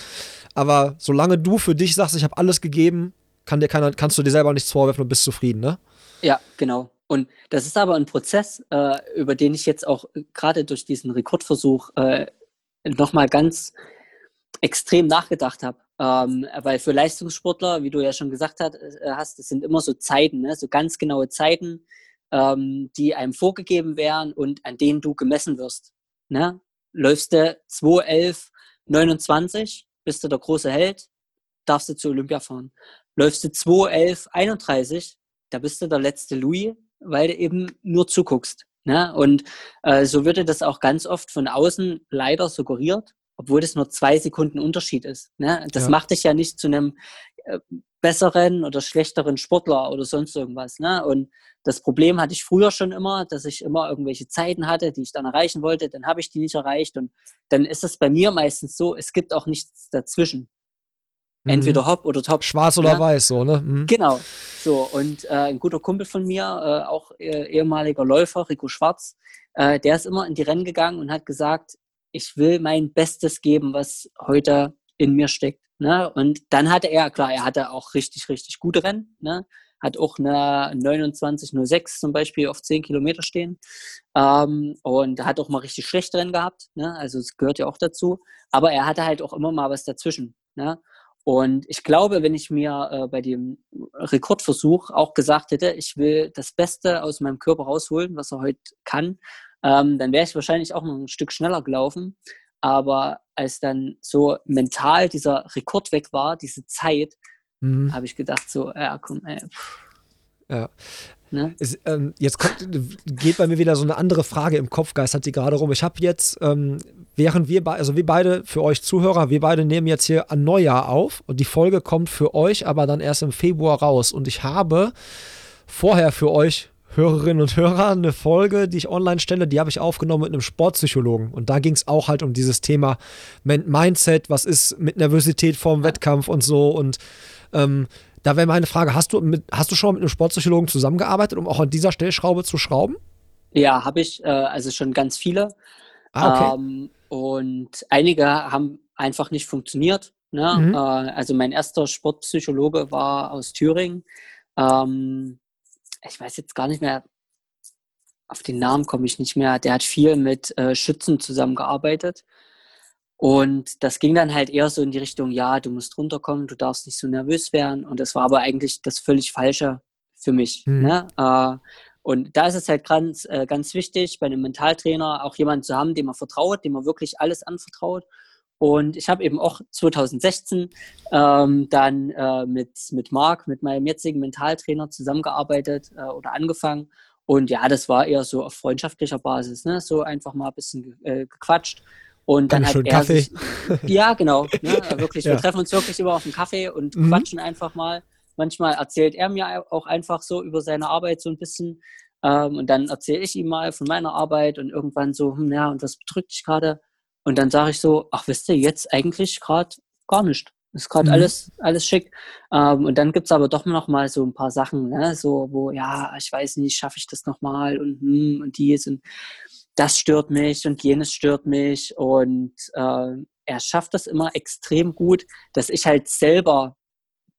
Aber solange du für dich sagst, ich habe alles gegeben, kann dir keiner, kannst du dir selber nichts vorwerfen und bist zufrieden, ne? Ja, genau. Und das ist aber ein Prozess, äh, über den ich jetzt auch gerade durch diesen Rekordversuch äh, nochmal ganz extrem nachgedacht habe. Ähm, weil für Leistungssportler, wie du ja schon gesagt hat, äh, hast, es sind immer so Zeiten, ne? so ganz genaue Zeiten, ähm, die einem vorgegeben werden und an denen du gemessen wirst. Ne? Läufst du 2.11, 29, bist du der große Held, darfst du zur Olympia fahren. Läufst du 2.11, 31, da bist du der letzte Louis, weil du eben nur zuguckst. Ne? Und äh, so würde das auch ganz oft von außen leider suggeriert obwohl das nur zwei Sekunden Unterschied ist. Ne? Das ja. macht dich ja nicht zu einem äh, besseren oder schlechteren Sportler oder sonst irgendwas. Ne? Und das Problem hatte ich früher schon immer, dass ich immer irgendwelche Zeiten hatte, die ich dann erreichen wollte, dann habe ich die nicht erreicht und dann ist es bei mir meistens so, es gibt auch nichts dazwischen. Mhm. Entweder hopp oder top. Schwarz oder ja? weiß, so, ne? Mhm. Genau. So, und äh, ein guter Kumpel von mir, äh, auch äh, ehemaliger Läufer, Rico Schwarz, äh, der ist immer in die Rennen gegangen und hat gesagt, ich will mein Bestes geben, was heute in mir steckt. Ne? Und dann hatte er, klar, er hatte auch richtig, richtig gute Rennen. Ne? Hat auch eine 29,06 zum Beispiel auf 10 Kilometer stehen. Ähm, und hat auch mal richtig schlechte Rennen gehabt. Ne? Also es gehört ja auch dazu. Aber er hatte halt auch immer mal was dazwischen. Ne? Und ich glaube, wenn ich mir äh, bei dem Rekordversuch auch gesagt hätte, ich will das Beste aus meinem Körper rausholen, was er heute kann, ähm, dann wäre ich wahrscheinlich auch noch ein Stück schneller gelaufen. Aber als dann so mental dieser Rekord weg war, diese Zeit, mhm. habe ich gedacht, so, ja, komm, ey. Ja. Ne? Es, ähm, jetzt kommt, geht bei mir wieder so eine andere Frage im Kopf, geistert die gerade rum. Ich habe jetzt, ähm, während wir beide, also wir beide, für euch Zuhörer, wir beide nehmen jetzt hier an Neujahr auf und die Folge kommt für euch aber dann erst im Februar raus. Und ich habe vorher für euch Hörerinnen und Hörer eine Folge, die ich online stelle, die habe ich aufgenommen mit einem Sportpsychologen. Und da ging es auch halt um dieses Thema Mindset, was ist mit Nervosität vorm Wettkampf und so. Und ähm, da wäre meine Frage, hast du, mit, hast du schon mal mit einem Sportpsychologen zusammengearbeitet, um auch an dieser Stellschraube zu schrauben? Ja, habe ich, äh, also schon ganz viele. Ah, okay. Ähm, und einige haben einfach nicht funktioniert. Ne? Mhm. Äh, also mein erster Sportpsychologe war aus Thüringen. Ähm, ich weiß jetzt gar nicht mehr, auf den Namen komme ich nicht mehr. Der hat viel mit äh, Schützen zusammengearbeitet. Und das ging dann halt eher so in die Richtung, ja, du musst runterkommen, du darfst nicht so nervös werden. Und das war aber eigentlich das völlig Falsche für mich. Mhm. Ne? Äh, und da ist es halt ganz, äh, ganz wichtig, bei einem Mentaltrainer auch jemanden zu haben, dem man vertraut, dem man wirklich alles anvertraut. Und ich habe eben auch 2016 ähm, dann äh, mit, mit Marc, mit meinem jetzigen Mentaltrainer zusammengearbeitet äh, oder angefangen. Und ja, das war eher so auf freundschaftlicher Basis, ne? so einfach mal ein bisschen äh, gequatscht. Und dann hat er Kaffee. Sich, [laughs] ja, genau. Ne, wirklich, ja. wir treffen uns wirklich immer auf einen Kaffee und mhm. quatschen einfach mal. Manchmal erzählt er mir auch einfach so über seine Arbeit so ein bisschen. Ähm, und dann erzähle ich ihm mal von meiner Arbeit und irgendwann so, hm, ja, und was bedrückt dich gerade? Und dann sage ich so, ach, wisst ihr, jetzt eigentlich gerade gar nicht. Ist gerade mhm. alles, alles schick. Ähm, und dann gibt es aber doch noch mal so ein paar Sachen, ne? so, wo, ja, ich weiß nicht, schaffe ich das nochmal und, hm, und dies und das stört mich und jenes stört mich. Und äh, er schafft das immer extrem gut, dass ich halt selber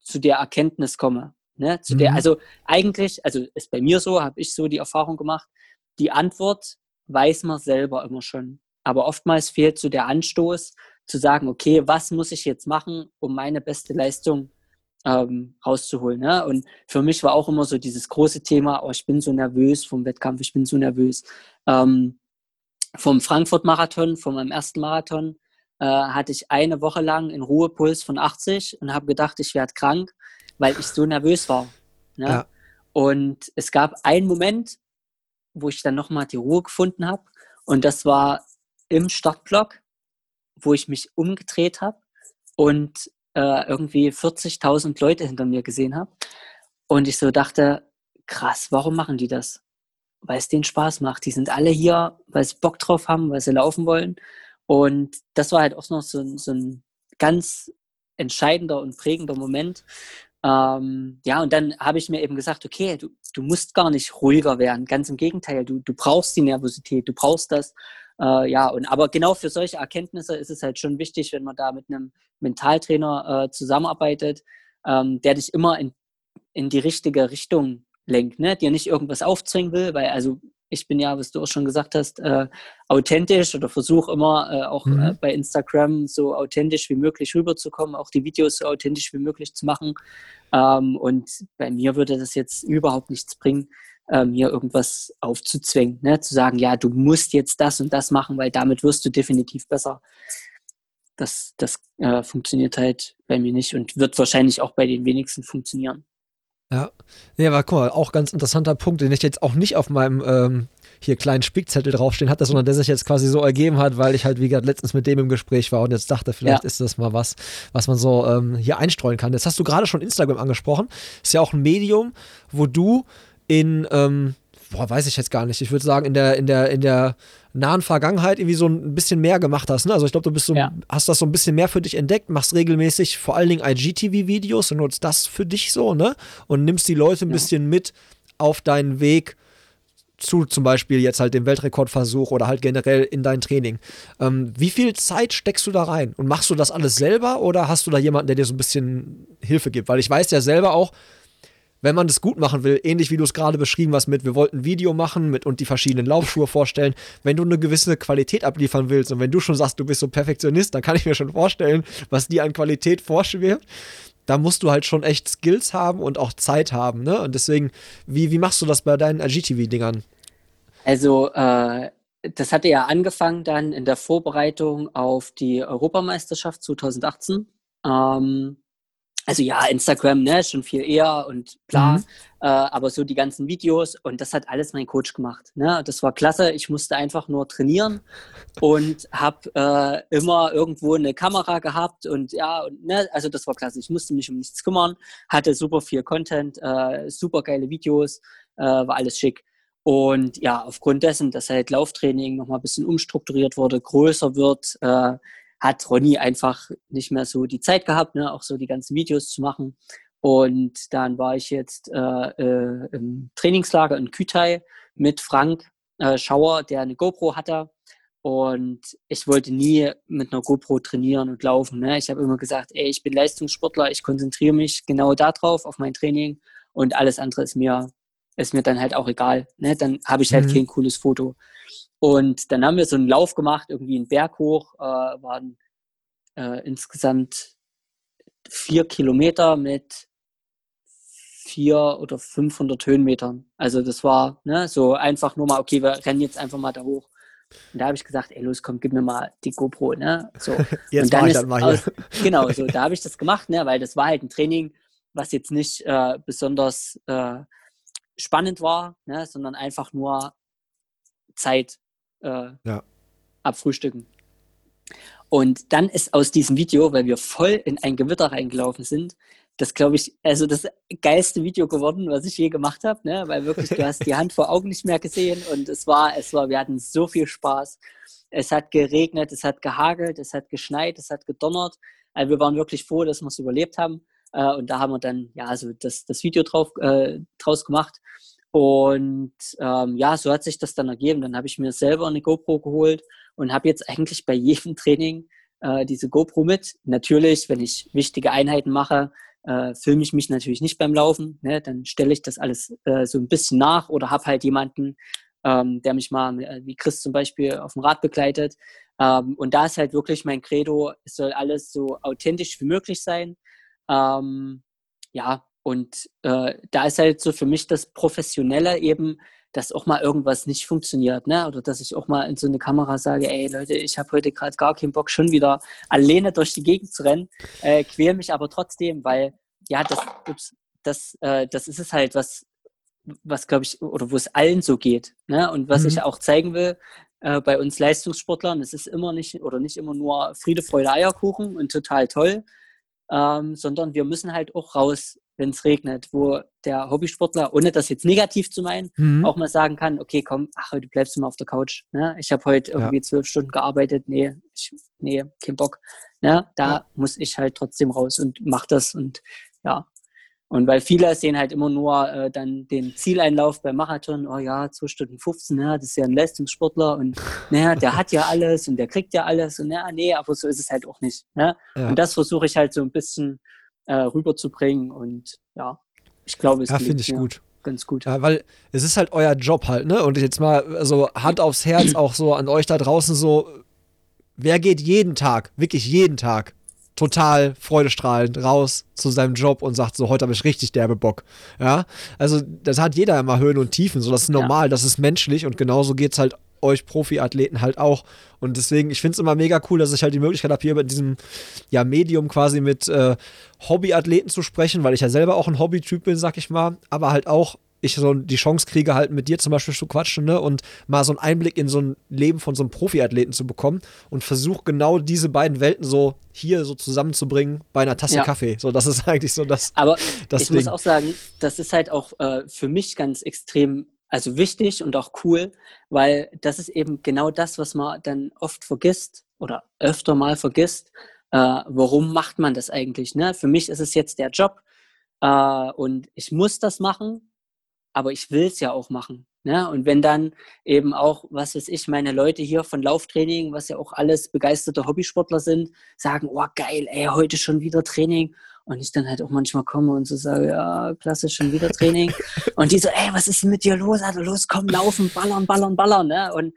zu der Erkenntnis komme. Ne? Zu mhm. der, also eigentlich, also ist bei mir so, habe ich so die Erfahrung gemacht, die Antwort weiß man selber immer schon. Aber oftmals fehlt so der Anstoß, zu sagen, okay, was muss ich jetzt machen, um meine beste Leistung ähm, rauszuholen. Ne? Und für mich war auch immer so dieses große Thema, oh, ich bin so nervös vom Wettkampf, ich bin so nervös. Ähm, vom Frankfurt-Marathon, von meinem ersten Marathon, äh, hatte ich eine Woche lang einen Ruhepuls von 80 und habe gedacht, ich werde krank, weil ich so nervös war. Ne? Ja. Und es gab einen Moment, wo ich dann nochmal die Ruhe gefunden habe. Und das war im Startblock, wo ich mich umgedreht habe und äh, irgendwie 40.000 Leute hinter mir gesehen habe. Und ich so dachte, krass, warum machen die das? weil es denen Spaß macht. Die sind alle hier, weil sie Bock drauf haben, weil sie laufen wollen. Und das war halt auch noch so, so ein ganz entscheidender und prägender Moment. Ähm, ja, und dann habe ich mir eben gesagt, okay, du, du musst gar nicht ruhiger werden. Ganz im Gegenteil, du, du brauchst die Nervosität, du brauchst das. Äh, ja, und aber genau für solche Erkenntnisse ist es halt schon wichtig, wenn man da mit einem Mentaltrainer äh, zusammenarbeitet, ähm, der dich immer in, in die richtige Richtung lenkt, ne? dir nicht irgendwas aufzwingen will, weil also ich bin ja, was du auch schon gesagt hast, äh, authentisch oder versuche immer äh, auch mhm. äh, bei Instagram so authentisch wie möglich rüberzukommen, auch die Videos so authentisch wie möglich zu machen. Ähm, und bei mir würde das jetzt überhaupt nichts bringen, äh, mir irgendwas aufzuzwingen, ne? zu sagen, ja, du musst jetzt das und das machen, weil damit wirst du definitiv besser. Das, das äh, funktioniert halt bei mir nicht und wird wahrscheinlich auch bei den wenigsten funktionieren. Ja, nee, aber guck mal, auch ganz interessanter Punkt, den ich jetzt auch nicht auf meinem ähm, hier kleinen Spickzettel draufstehen hatte, sondern der sich jetzt quasi so ergeben hat, weil ich halt, wie gesagt, letztens mit dem im Gespräch war und jetzt dachte, vielleicht ja. ist das mal was, was man so ähm, hier einstreuen kann. Jetzt hast du gerade schon Instagram angesprochen. Ist ja auch ein Medium, wo du in, ähm, boah, weiß ich jetzt gar nicht, ich würde sagen, in der, in der, in der nahen Vergangenheit irgendwie so ein bisschen mehr gemacht hast. Ne? Also ich glaube, du bist so, ja. hast das so ein bisschen mehr für dich entdeckt, machst regelmäßig vor allen Dingen IGTV-Videos und nutzt das für dich so, ne? Und nimmst die Leute ein ja. bisschen mit auf deinen Weg zu zum Beispiel jetzt halt dem Weltrekordversuch oder halt generell in dein Training. Ähm, wie viel Zeit steckst du da rein? Und machst du das alles selber oder hast du da jemanden, der dir so ein bisschen Hilfe gibt? Weil ich weiß ja selber auch, wenn man das gut machen will, ähnlich wie du es gerade beschrieben hast mit, wir wollten ein Video machen mit und die verschiedenen Laufschuhe [laughs] vorstellen, wenn du eine gewisse Qualität abliefern willst und wenn du schon sagst, du bist so Perfektionist, dann kann ich mir schon vorstellen, was dir an Qualität vorschwebt. Da musst du halt schon echt Skills haben und auch Zeit haben, ne? Und deswegen, wie, wie machst du das bei deinen IGTV-Dingern? Also, äh, das hatte ja angefangen dann in der Vorbereitung auf die Europameisterschaft 2018. Ähm, also ja, Instagram, ne, schon viel eher und bla, mhm. äh, aber so die ganzen Videos und das hat alles mein Coach gemacht. Ne? Das war klasse. Ich musste einfach nur trainieren und habe äh, immer irgendwo eine Kamera gehabt und ja, und, ne, also das war klasse. Ich musste mich um nichts kümmern, hatte super viel Content, äh, super geile Videos, äh, war alles schick. Und ja, aufgrund dessen, dass halt Lauftraining nochmal ein bisschen umstrukturiert wurde, größer wird, äh, hat Ronny einfach nicht mehr so die Zeit gehabt, ne, auch so die ganzen Videos zu machen. Und dann war ich jetzt äh, äh, im Trainingslager in Kütai mit Frank äh, Schauer, der eine GoPro hatte. Und ich wollte nie mit einer GoPro trainieren und laufen. Ne? Ich habe immer gesagt, ey, ich bin Leistungssportler, ich konzentriere mich genau darauf, auf mein Training und alles andere ist mir, ist mir dann halt auch egal. Ne? Dann habe ich halt mhm. kein cooles Foto. Und dann haben wir so einen Lauf gemacht, irgendwie einen Berg hoch, äh, waren äh, insgesamt vier Kilometer mit vier oder 500 Höhenmetern. Also das war ne, so einfach nur mal, okay, wir rennen jetzt einfach mal da hoch. Und da habe ich gesagt, ey, los, komm, gib mir mal die GoPro, ne? So. [laughs] Jetzt mach ich das mal hier. Aus, [laughs] genau, so, da habe ich das gemacht, ne, weil das war halt ein Training, was jetzt nicht äh, besonders äh, spannend war, ne, sondern einfach nur Zeit äh, ja. abfrühstücken. Und dann ist aus diesem Video, weil wir voll in ein Gewitter reingelaufen sind, das glaube ich, also das geilste Video geworden, was ich je gemacht habe, ne? weil wirklich du hast die Hand vor Augen nicht mehr gesehen und es war, es war, wir hatten so viel Spaß. Es hat geregnet, es hat gehagelt, es hat geschneit, es hat gedonnert. Also wir waren wirklich froh, dass wir es überlebt haben. Äh, und da haben wir dann ja also das, das Video drauf, äh, draus gemacht. Und ähm, ja, so hat sich das dann ergeben. Dann habe ich mir selber eine GoPro geholt und habe jetzt eigentlich bei jedem [laughs] Training äh, diese GoPro mit. Natürlich, wenn ich wichtige Einheiten mache, äh, filme ich mich natürlich nicht beim Laufen. Ne? Dann stelle ich das alles äh, so ein bisschen nach oder habe halt jemanden, ähm, der mich mal, äh, wie Chris zum Beispiel, auf dem Rad begleitet. Ähm, und da ist halt wirklich mein Credo, es soll alles so authentisch wie möglich sein. Ähm, ja, und äh, da ist halt so für mich das Professionelle eben, dass auch mal irgendwas nicht funktioniert, ne? Oder dass ich auch mal in so eine Kamera sage, ey Leute, ich habe heute gerade gar keinen Bock, schon wieder alleine durch die Gegend zu rennen, äh, quäl mich aber trotzdem, weil ja, das, ups, das, äh, das ist es halt, was, was glaube ich, oder wo es allen so geht, ne? Und was mhm. ich auch zeigen will, äh, bei uns Leistungssportlern, es ist immer nicht oder nicht immer nur Friede, Freude, Eierkuchen und total toll, ähm, sondern wir müssen halt auch raus wenn es regnet, wo der Hobbysportler, ohne das jetzt negativ zu meinen, mhm. auch mal sagen kann, okay, komm, ach, heute bleibst du mal auf der Couch. Ne? Ich habe heute irgendwie zwölf Stunden gearbeitet, nee, ich, nee, kein Bock. Ne? Da ja. muss ich halt trotzdem raus und mach das und ja. Und weil viele sehen halt immer nur äh, dann den Zieleinlauf beim Marathon, oh ja, zwei Stunden 15, ja, das ist ja ein Leistungssportler und naja, der hat ja alles und der kriegt ja alles und ja, nee, aber so ist es halt auch nicht. Ne? Ja. Und das versuche ich halt so ein bisschen äh, rüberzubringen. Und ja, ich glaube, es ja, finde ich gut. Ganz gut. Ja, weil es ist halt euer Job halt, ne? Und jetzt mal so also Hand aufs Herz auch so an euch da draußen so, wer geht jeden Tag, wirklich jeden Tag, total freudestrahlend raus zu seinem Job und sagt so, heute habe ich richtig derbe Bock. Ja, also das hat jeder immer Höhen und Tiefen, so das ist normal, ja. das ist menschlich und genauso geht es halt euch Profiathleten halt auch. Und deswegen, ich finde es immer mega cool, dass ich halt die Möglichkeit habe, hier bei diesem ja, Medium quasi mit äh, Hobbyathleten zu sprechen, weil ich ja selber auch ein Hobbytyp bin, sag ich mal, aber halt auch ich so die Chance kriege, halt mit dir zum Beispiel zu quatschen ne? und mal so einen Einblick in so ein Leben von so einem Profiathleten zu bekommen und versuche genau diese beiden Welten so hier so zusammenzubringen bei einer Tasse ja. Kaffee. So, das ist [laughs] eigentlich so das. Aber das ich Ding. muss auch sagen, das ist halt auch äh, für mich ganz extrem also wichtig und auch cool, weil das ist eben genau das, was man dann oft vergisst oder öfter mal vergisst. Äh, warum macht man das eigentlich? Ne? Für mich ist es jetzt der Job äh, und ich muss das machen, aber ich will es ja auch machen. Ne? Und wenn dann eben auch, was weiß ich, meine Leute hier von Lauftraining, was ja auch alles begeisterte Hobbysportler sind, sagen, oh geil, ey, heute schon wieder Training Und ich dann halt auch manchmal komme und so sage, ja, klasse, schon wieder Training. und die so, ey, was ist denn mit dir los? Also los, komm, laufen, ballern, ballern, ballern. Ne? Und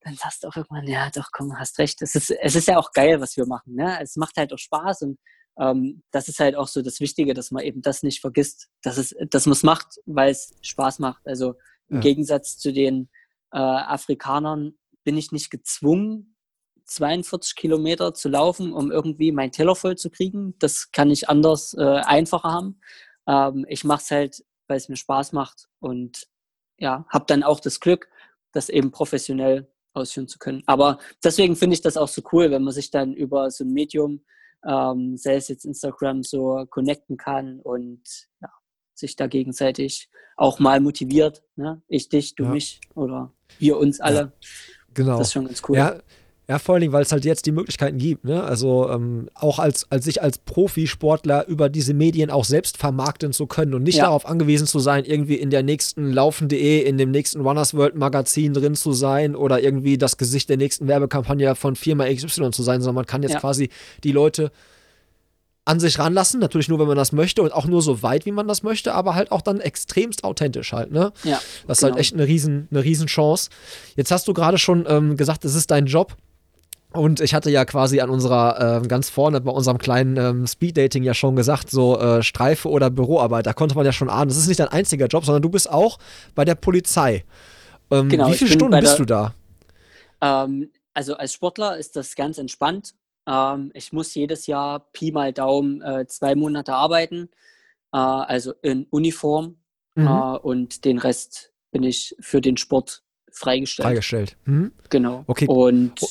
dann sagst du auch irgendwann, ja, doch, komm, hast recht. Es ist, es ist ja auch geil, was wir machen. Ne? Es macht halt auch Spaß und ähm, das ist halt auch so das Wichtige, dass man eben das nicht vergisst, dass, es, dass man es macht, weil es Spaß macht. Also im ja. Gegensatz zu den äh, Afrikanern bin ich nicht gezwungen, 42 Kilometer zu laufen, um irgendwie meinen Teller voll zu kriegen. Das kann ich anders äh, einfacher haben. Ähm, ich mache es halt, weil es mir Spaß macht und ja, habe dann auch das Glück, das eben professionell ausführen zu können. Aber deswegen finde ich das auch so cool, wenn man sich dann über so ein Medium, ähm, sei es jetzt Instagram, so connecten kann und ja, sich da gegenseitig auch mal motiviert. Ne? Ich dich, du ja. mich oder wir uns alle. Ja, genau. Das ist schon ganz cool. Ja, ja, vor allen Dingen, weil es halt jetzt die Möglichkeiten gibt. Ne? Also ähm, auch als, als sich als Profisportler über diese Medien auch selbst vermarkten zu können und nicht ja. darauf angewiesen zu sein, irgendwie in der nächsten Laufen.de, in dem nächsten Runners World Magazin drin zu sein oder irgendwie das Gesicht der nächsten Werbekampagne von Firma XY zu sein, sondern man kann jetzt ja. quasi die Leute an sich ranlassen, natürlich nur, wenn man das möchte und auch nur so weit, wie man das möchte, aber halt auch dann extremst authentisch halt, ne? Ja. Das ist halt genau. halt echt eine riesen, eine riesen Chance. Jetzt hast du gerade schon ähm, gesagt, es ist dein Job. Und ich hatte ja quasi an unserer, äh, ganz vorne bei unserem kleinen ähm, Speed-Dating ja schon gesagt, so äh, Streife oder Büroarbeit, da konnte man ja schon ahnen, das ist nicht dein einziger Job, sondern du bist auch bei der Polizei. Ähm, genau, wie viele Stunden bist der, du da? Ähm, also als Sportler ist das ganz entspannt. Ähm, ich muss jedes Jahr Pi mal Daumen äh, zwei Monate arbeiten, äh, also in Uniform mhm. Äh, und den Rest bin ich für den Sport freigestellt. Freigestellt. Mhm. Genau. Okay. Und oh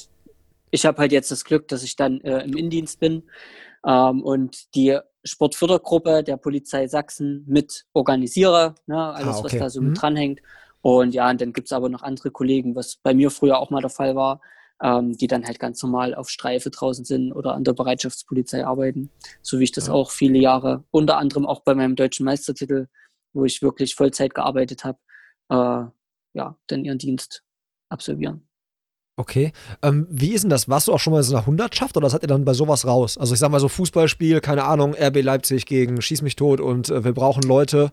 ich habe halt jetzt das Glück, dass ich dann äh, im Indienst bin ähm, und die Sportfördergruppe der Polizei Sachsen mit organisiere, ne, alles, ah, okay. was da so mhm. mit dranhängt. Und ja, und dann gibt es aber noch andere Kollegen, was bei mir früher auch mal der Fall war, ähm, die dann halt ganz normal auf Streife draußen sind oder an der Bereitschaftspolizei arbeiten, so wie ich das ja. auch viele Jahre, unter anderem auch bei meinem deutschen Meistertitel, wo ich wirklich Vollzeit gearbeitet habe, äh, ja, dann ihren Dienst absolvieren. Okay. Ähm, wie ist denn das? Warst du auch schon mal in so einer Hundertschaft oder seid ihr dann bei sowas raus? Also ich sag mal so Fußballspiel, keine Ahnung, RB Leipzig gegen Schieß mich tot und äh, wir brauchen Leute.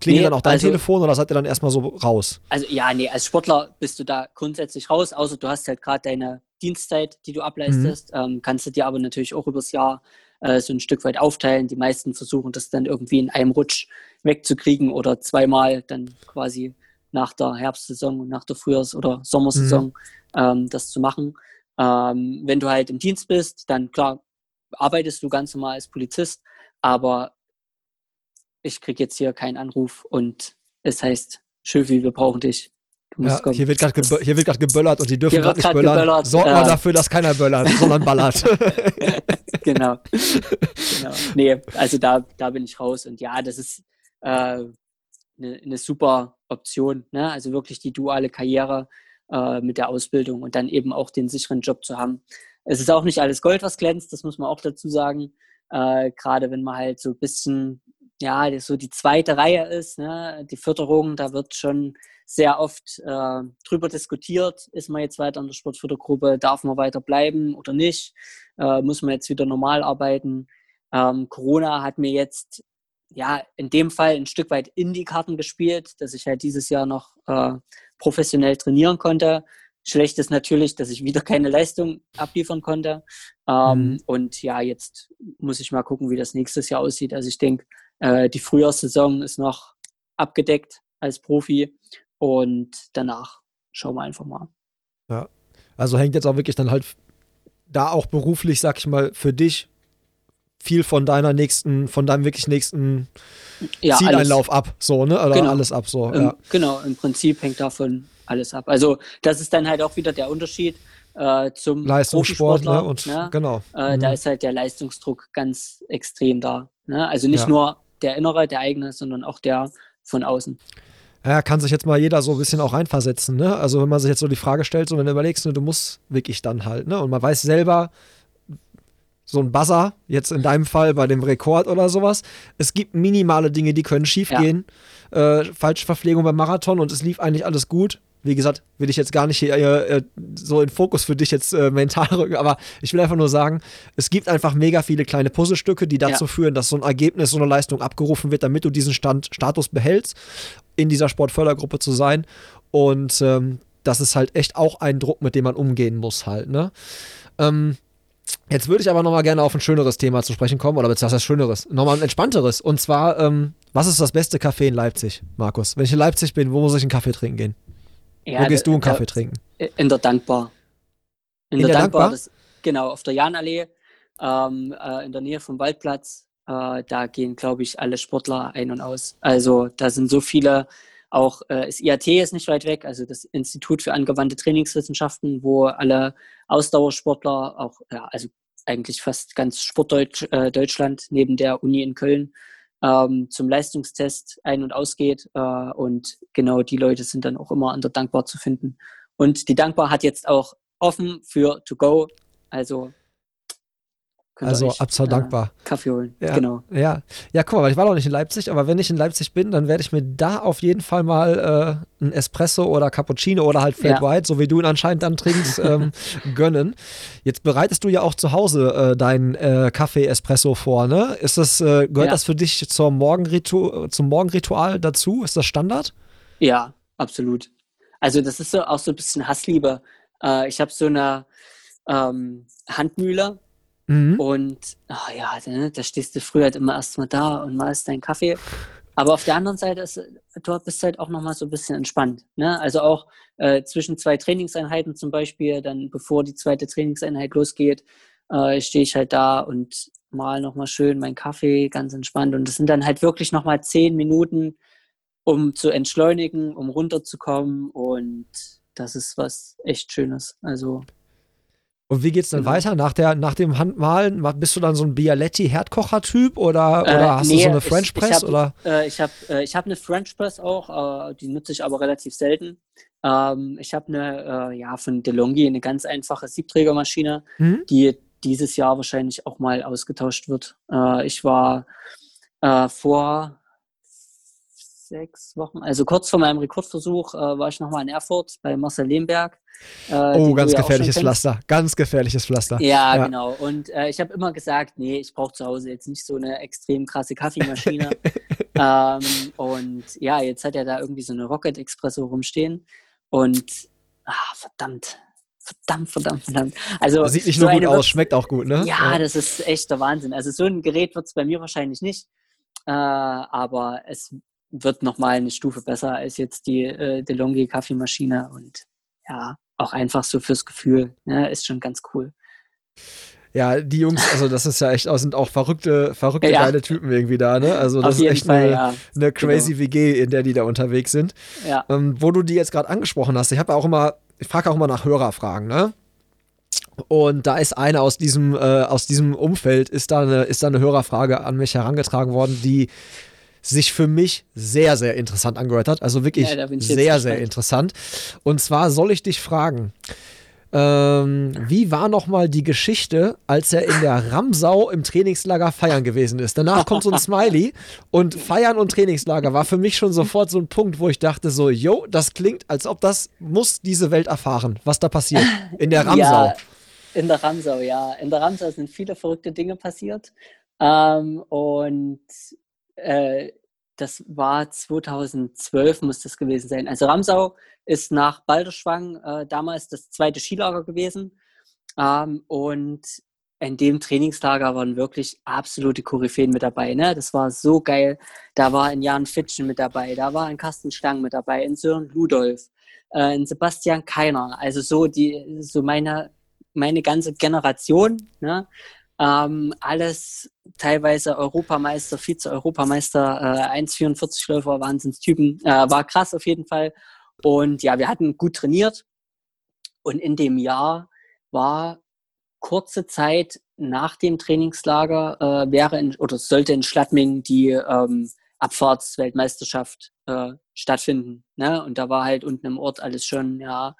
Klingelt nee, dann auch dein also, Telefon oder seid ihr dann erstmal so raus? Also ja, nee, als Sportler bist du da grundsätzlich raus, außer du hast halt gerade deine Dienstzeit, die du ableistest. Mhm. Ähm, kannst du dir aber natürlich auch übers Jahr äh, so ein Stück weit aufteilen. Die meisten versuchen das dann irgendwie in einem Rutsch wegzukriegen oder zweimal dann quasi nach der Herbstsaison und nach der Frühjahrs- oder Sommersaison mhm. Ähm, das zu machen. Ähm, wenn du halt im Dienst bist, dann klar, arbeitest du ganz normal als Polizist, aber ich kriege jetzt hier keinen Anruf und es heißt, Schöfi, wir brauchen dich. Ja, hier wird gerade gebö geböllert und die dürfen gerade nicht böllern. Geböllert, Sorgt äh, mal dafür, dass keiner böllert, [laughs] sondern ballert. [laughs] genau. genau. Nee, also da, da bin ich raus und ja, das ist äh, eine, eine super Option. Ne? Also wirklich die duale Karriere äh, mit der Ausbildung und dann eben auch den sicheren Job zu haben. Es ist auch nicht alles Gold, was glänzt, das muss man auch dazu sagen. Äh, Gerade wenn man halt so ein bisschen, ja, so die zweite Reihe ist, ne? die Förderung, da wird schon sehr oft äh, drüber diskutiert, ist man jetzt weiter in der Sportfördergruppe, darf man weiter bleiben oder nicht, äh, muss man jetzt wieder normal arbeiten. Ähm, Corona hat mir jetzt ja, in dem Fall ein Stück weit in die Karten gespielt, dass ich halt dieses Jahr noch äh, professionell trainieren konnte. Schlecht ist natürlich, dass ich wieder keine Leistung abliefern konnte. Ähm, mhm. Und ja, jetzt muss ich mal gucken, wie das nächstes Jahr aussieht. Also ich denke, äh, die Frühjahrssaison ist noch abgedeckt als Profi und danach schauen wir einfach mal. Ja, also hängt jetzt auch wirklich dann halt da auch beruflich, sag ich mal, für dich viel von deiner nächsten, von deinem wirklich nächsten ja, Zieleinlauf alles. ab, so, ne? Oder genau. alles ab, so. Im, ja. Genau, im Prinzip hängt davon alles ab. Also das ist dann halt auch wieder der Unterschied äh, zum Leistungssport, ne? Und, ne? Genau. Äh, mhm. Da ist halt der Leistungsdruck ganz extrem da. Ne? Also nicht ja. nur der innere, der eigene, sondern auch der von außen. Ja, kann sich jetzt mal jeder so ein bisschen auch reinversetzen, ne? Also wenn man sich jetzt so die Frage stellt, so wenn du überlegst, ne, du musst wirklich dann halt, ne? Und man weiß selber, so ein Buzzer, jetzt in deinem Fall bei dem Rekord oder sowas. Es gibt minimale Dinge, die können schiefgehen. Ja. Äh, falsche Verpflegung beim Marathon und es lief eigentlich alles gut. Wie gesagt, will ich jetzt gar nicht hier äh, so in Fokus für dich jetzt äh, mental [laughs] rücken, aber ich will einfach nur sagen, es gibt einfach mega viele kleine Puzzlestücke, die dazu ja. führen, dass so ein Ergebnis, so eine Leistung abgerufen wird, damit du diesen Stand, Status behältst, in dieser Sportfördergruppe zu sein. Und ähm, das ist halt echt auch ein Druck, mit dem man umgehen muss halt, ne? Ähm, Jetzt würde ich aber nochmal gerne auf ein schöneres Thema zu sprechen kommen, oder beziehungsweise schöneres, nochmal ein entspannteres. Und zwar, ähm, was ist das beste Café in Leipzig, Markus? Wenn ich in Leipzig bin, wo muss ich einen Kaffee trinken gehen? Ja, wo gehst du einen Kaffee trinken? In der Dankbar. In, in der, der, Dankbar? Dankbar das, genau, auf der Janallee, ähm, äh, in der Nähe vom Waldplatz. Äh, da gehen, glaube ich, alle Sportler ein und aus. Also da sind so viele auch äh, das IAT ist nicht weit weg, also das Institut für angewandte Trainingswissenschaften, wo alle Ausdauersportler, auch ja, also eigentlich fast ganz Sportdeutschland äh, neben der Uni in Köln ähm, zum Leistungstest ein- und ausgeht. Äh, und genau die Leute sind dann auch immer an der Dankbar zu finden. Und die Dankbar hat jetzt auch offen für To Go. Also Könnt also absolut äh, dankbar. Kaffee holen, ja, genau. Ja. ja, guck mal, ich war noch nicht in Leipzig, aber wenn ich in Leipzig bin, dann werde ich mir da auf jeden Fall mal äh, ein Espresso oder Cappuccino oder halt Flat ja. White, so wie du ihn anscheinend dann trinkst, [laughs] ähm, gönnen. Jetzt bereitest du ja auch zu Hause äh, deinen äh, Kaffee-Espresso vor, ne? Ist das, äh, gehört ja. das für dich zur Morgenritu zum Morgenritual dazu? Ist das Standard? Ja, absolut. Also das ist so auch so ein bisschen Hassliebe. Ich habe so eine ähm, Handmühle, Mhm. Und ach ja, ne, da stehst du früher halt immer erstmal da und malst deinen Kaffee. Aber auf der anderen Seite ist, dort bist du halt auch nochmal so ein bisschen entspannt. Ne? Also auch äh, zwischen zwei Trainingseinheiten zum Beispiel, dann bevor die zweite Trainingseinheit losgeht, äh, stehe ich halt da und mal nochmal schön meinen Kaffee, ganz entspannt. Und das sind dann halt wirklich nochmal zehn Minuten, um zu entschleunigen, um runterzukommen. Und das ist was echt Schönes. Also und wie geht's dann genau. weiter? Nach, der, nach dem Handmalen, bist du dann so ein Bialetti-Herdkocher-Typ oder, oder äh, hast nee, du so eine French Press? Ich, ich hab, äh, ich habe äh, ich hab eine French Press auch, äh, die nutze ich aber relativ selten. Ähm, ich habe eine, äh, ja, von DeLonghi eine ganz einfache Siebträgermaschine, mhm. die dieses Jahr wahrscheinlich auch mal ausgetauscht wird. Äh, ich war vor sechs Wochen, also kurz vor meinem Rekordversuch, war ich nochmal in Erfurt bei Marcel Lehmberg äh, oh, ganz gefährliches Pflaster. Ganz gefährliches Pflaster. Ja, ja. genau. Und äh, ich habe immer gesagt, nee, ich brauche zu Hause jetzt nicht so eine extrem krasse Kaffeemaschine. [laughs] ähm, und ja, jetzt hat er da irgendwie so eine Rocket Expresso rumstehen. Und ah, verdammt, verdammt, verdammt, verdammt. Also, Sieht nicht so nur gut aus, schmeckt auch gut, ne? Ja, ja, das ist echt der Wahnsinn. Also so ein Gerät wird es bei mir wahrscheinlich nicht. Äh, aber es wird nochmal eine Stufe besser als jetzt die äh, DeLonghi Kaffeemaschine. Und ja, auch einfach so fürs Gefühl. Ne? Ist schon ganz cool. Ja, die Jungs, also das ist ja echt, sind auch verrückte, verrückte ja. geile Typen irgendwie da, ne? Also das ist echt Fall, eine, ja. eine, crazy genau. WG, in der die da unterwegs sind. Ja. Ähm, wo du die jetzt gerade angesprochen hast, ich habe auch immer, ich frage auch immer nach Hörerfragen, ne? Und da ist eine aus diesem, äh, aus diesem Umfeld, ist da, eine, ist da eine Hörerfrage an mich herangetragen worden, die sich für mich sehr, sehr interessant angehört hat. Also wirklich ja, sehr, sehr interessant. Und zwar soll ich dich fragen, ähm, wie war nochmal die Geschichte, als er in der Ramsau im Trainingslager feiern gewesen ist? Danach kommt so ein [laughs] Smiley und Feiern und Trainingslager war für mich schon sofort so ein Punkt, wo ich dachte so, yo, das klingt, als ob das muss diese Welt erfahren, was da passiert in der [laughs] Ramsau. Ja, in der Ramsau, ja. In der Ramsau sind viele verrückte Dinge passiert. Ähm, und äh, das war 2012, muss das gewesen sein. Also Ramsau ist nach Balderschwang äh, damals das zweite Skilager gewesen. Ähm, und in dem Trainingslager waren wirklich absolute Koryphäen mit dabei. Ne? Das war so geil. Da war ein Jan Fitschen mit dabei, da war ein Carsten Stang mit dabei, ein Sören Ludolf, äh, ein Sebastian Keiner. Also so die, so meine, meine ganze Generation. Ne? Ähm, alles teilweise Europameister, Vize-Europameister, äh, 1,44 Läufer, Wahnsinnstypen. Äh, war krass auf jeden Fall. Und ja, wir hatten gut trainiert. Und in dem Jahr war kurze Zeit nach dem Trainingslager äh, wäre in, oder sollte in Schladming die ähm, Abfahrtsweltmeisterschaft äh, stattfinden. Ne? Und da war halt unten im Ort alles schon, ja,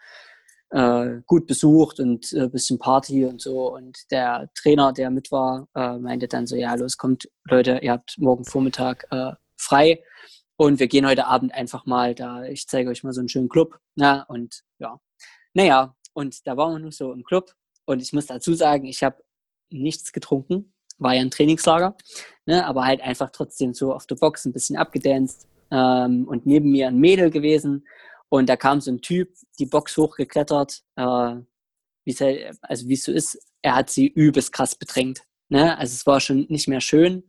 äh, gut besucht und ein äh, bisschen Party und so. Und der Trainer, der mit war, äh, meinte dann so, ja, los, kommt, Leute, ihr habt morgen Vormittag äh, frei. und wir gehen heute Abend einfach mal da, ich zeige euch mal so einen schönen Club. Na, und ja, naja, und da waren wir nur so im Club und ich muss dazu sagen, ich habe nichts getrunken, war ja ein Trainingslager, ne, aber halt einfach trotzdem so auf der Box ein bisschen abgedanced ähm, und neben mir ein Mädel gewesen und da kam so ein Typ, die Box hochgeklettert, äh, halt, also wie es so ist, er hat sie übelst krass bedrängt. Ne? Also es war schon nicht mehr schön.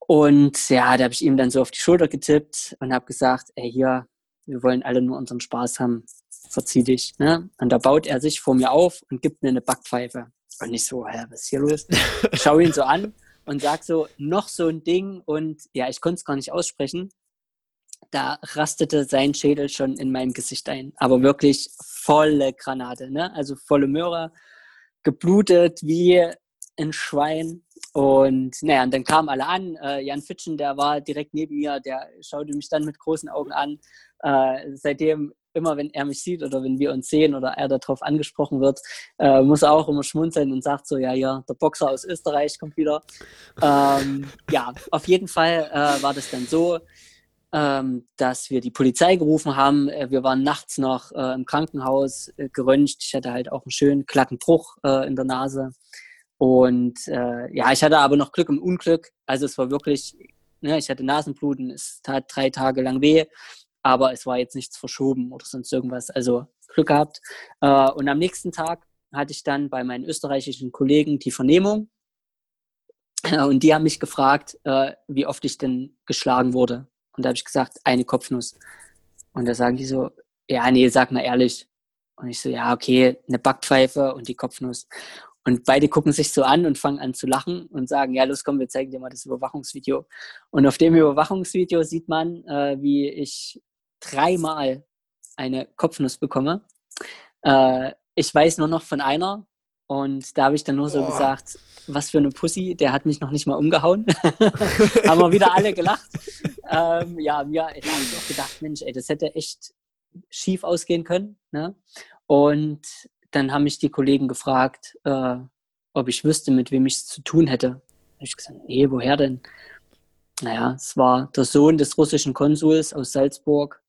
Und ja, da habe ich ihm dann so auf die Schulter getippt und habe gesagt, ey, hier, wir wollen alle nur unseren Spaß haben, verzieh dich. Ne? Und da baut er sich vor mir auf und gibt mir eine Backpfeife. Und ich so, hä, was ist hier los? Ich schaue ihn so an und sag so, noch so ein Ding und ja, ich konnte es gar nicht aussprechen. Da rastete sein Schädel schon in mein Gesicht ein. Aber wirklich volle Granate, ne? Also volle Möhre, geblutet wie ein Schwein. Und naja, und dann kamen alle an. Äh, Jan Fitschen, der war direkt neben mir, der schaute mich dann mit großen Augen an. Äh, seitdem immer, wenn er mich sieht oder wenn wir uns sehen oder er darauf angesprochen wird, äh, muss er auch immer schmunzeln und sagt so, ja, ja, der Boxer aus Österreich kommt wieder. Ähm, ja, auf jeden Fall äh, war das dann so, ähm, dass wir die Polizei gerufen haben. Äh, wir waren nachts noch äh, im Krankenhaus äh, geröntgt. Ich hatte halt auch einen schönen glatten Bruch äh, in der Nase. Und ja, ich hatte aber noch Glück im Unglück. Also es war wirklich, ne, ich hatte Nasenbluten, es tat drei Tage lang weh aber es war jetzt nichts verschoben oder sonst irgendwas. Also Glück gehabt. Äh, und am nächsten Tag hatte ich dann bei meinen österreichischen Kollegen die Vernehmung. Äh, und die haben mich gefragt, äh, wie oft ich denn geschlagen wurde. Und da habe ich gesagt, eine Kopfnuss. Und da sagen die so, ja, nee, sag mal ehrlich. Und ich so, ja, okay, eine Backpfeife und die Kopfnuss. Und beide gucken sich so an und fangen an zu lachen und sagen, ja, los, komm, wir zeigen dir mal das Überwachungsvideo. Und auf dem Überwachungsvideo sieht man, äh, wie ich dreimal eine Kopfnuss bekomme. Äh, ich weiß nur noch von einer und da habe ich dann nur so oh. gesagt, was für eine Pussy, der hat mich noch nicht mal umgehauen. [laughs] Haben wir wieder alle gelacht. ähm, ja, mir habe ich auch gedacht, Mensch, ey, das hätte echt schief ausgehen können. Ne? Und dann haben mich die Kollegen gefragt, äh, ob ich wüsste, mit wem ich es zu tun hätte. Da habe ich gesagt, nee, woher denn? Naja, es war der Sohn des russischen Konsuls aus Salzburg,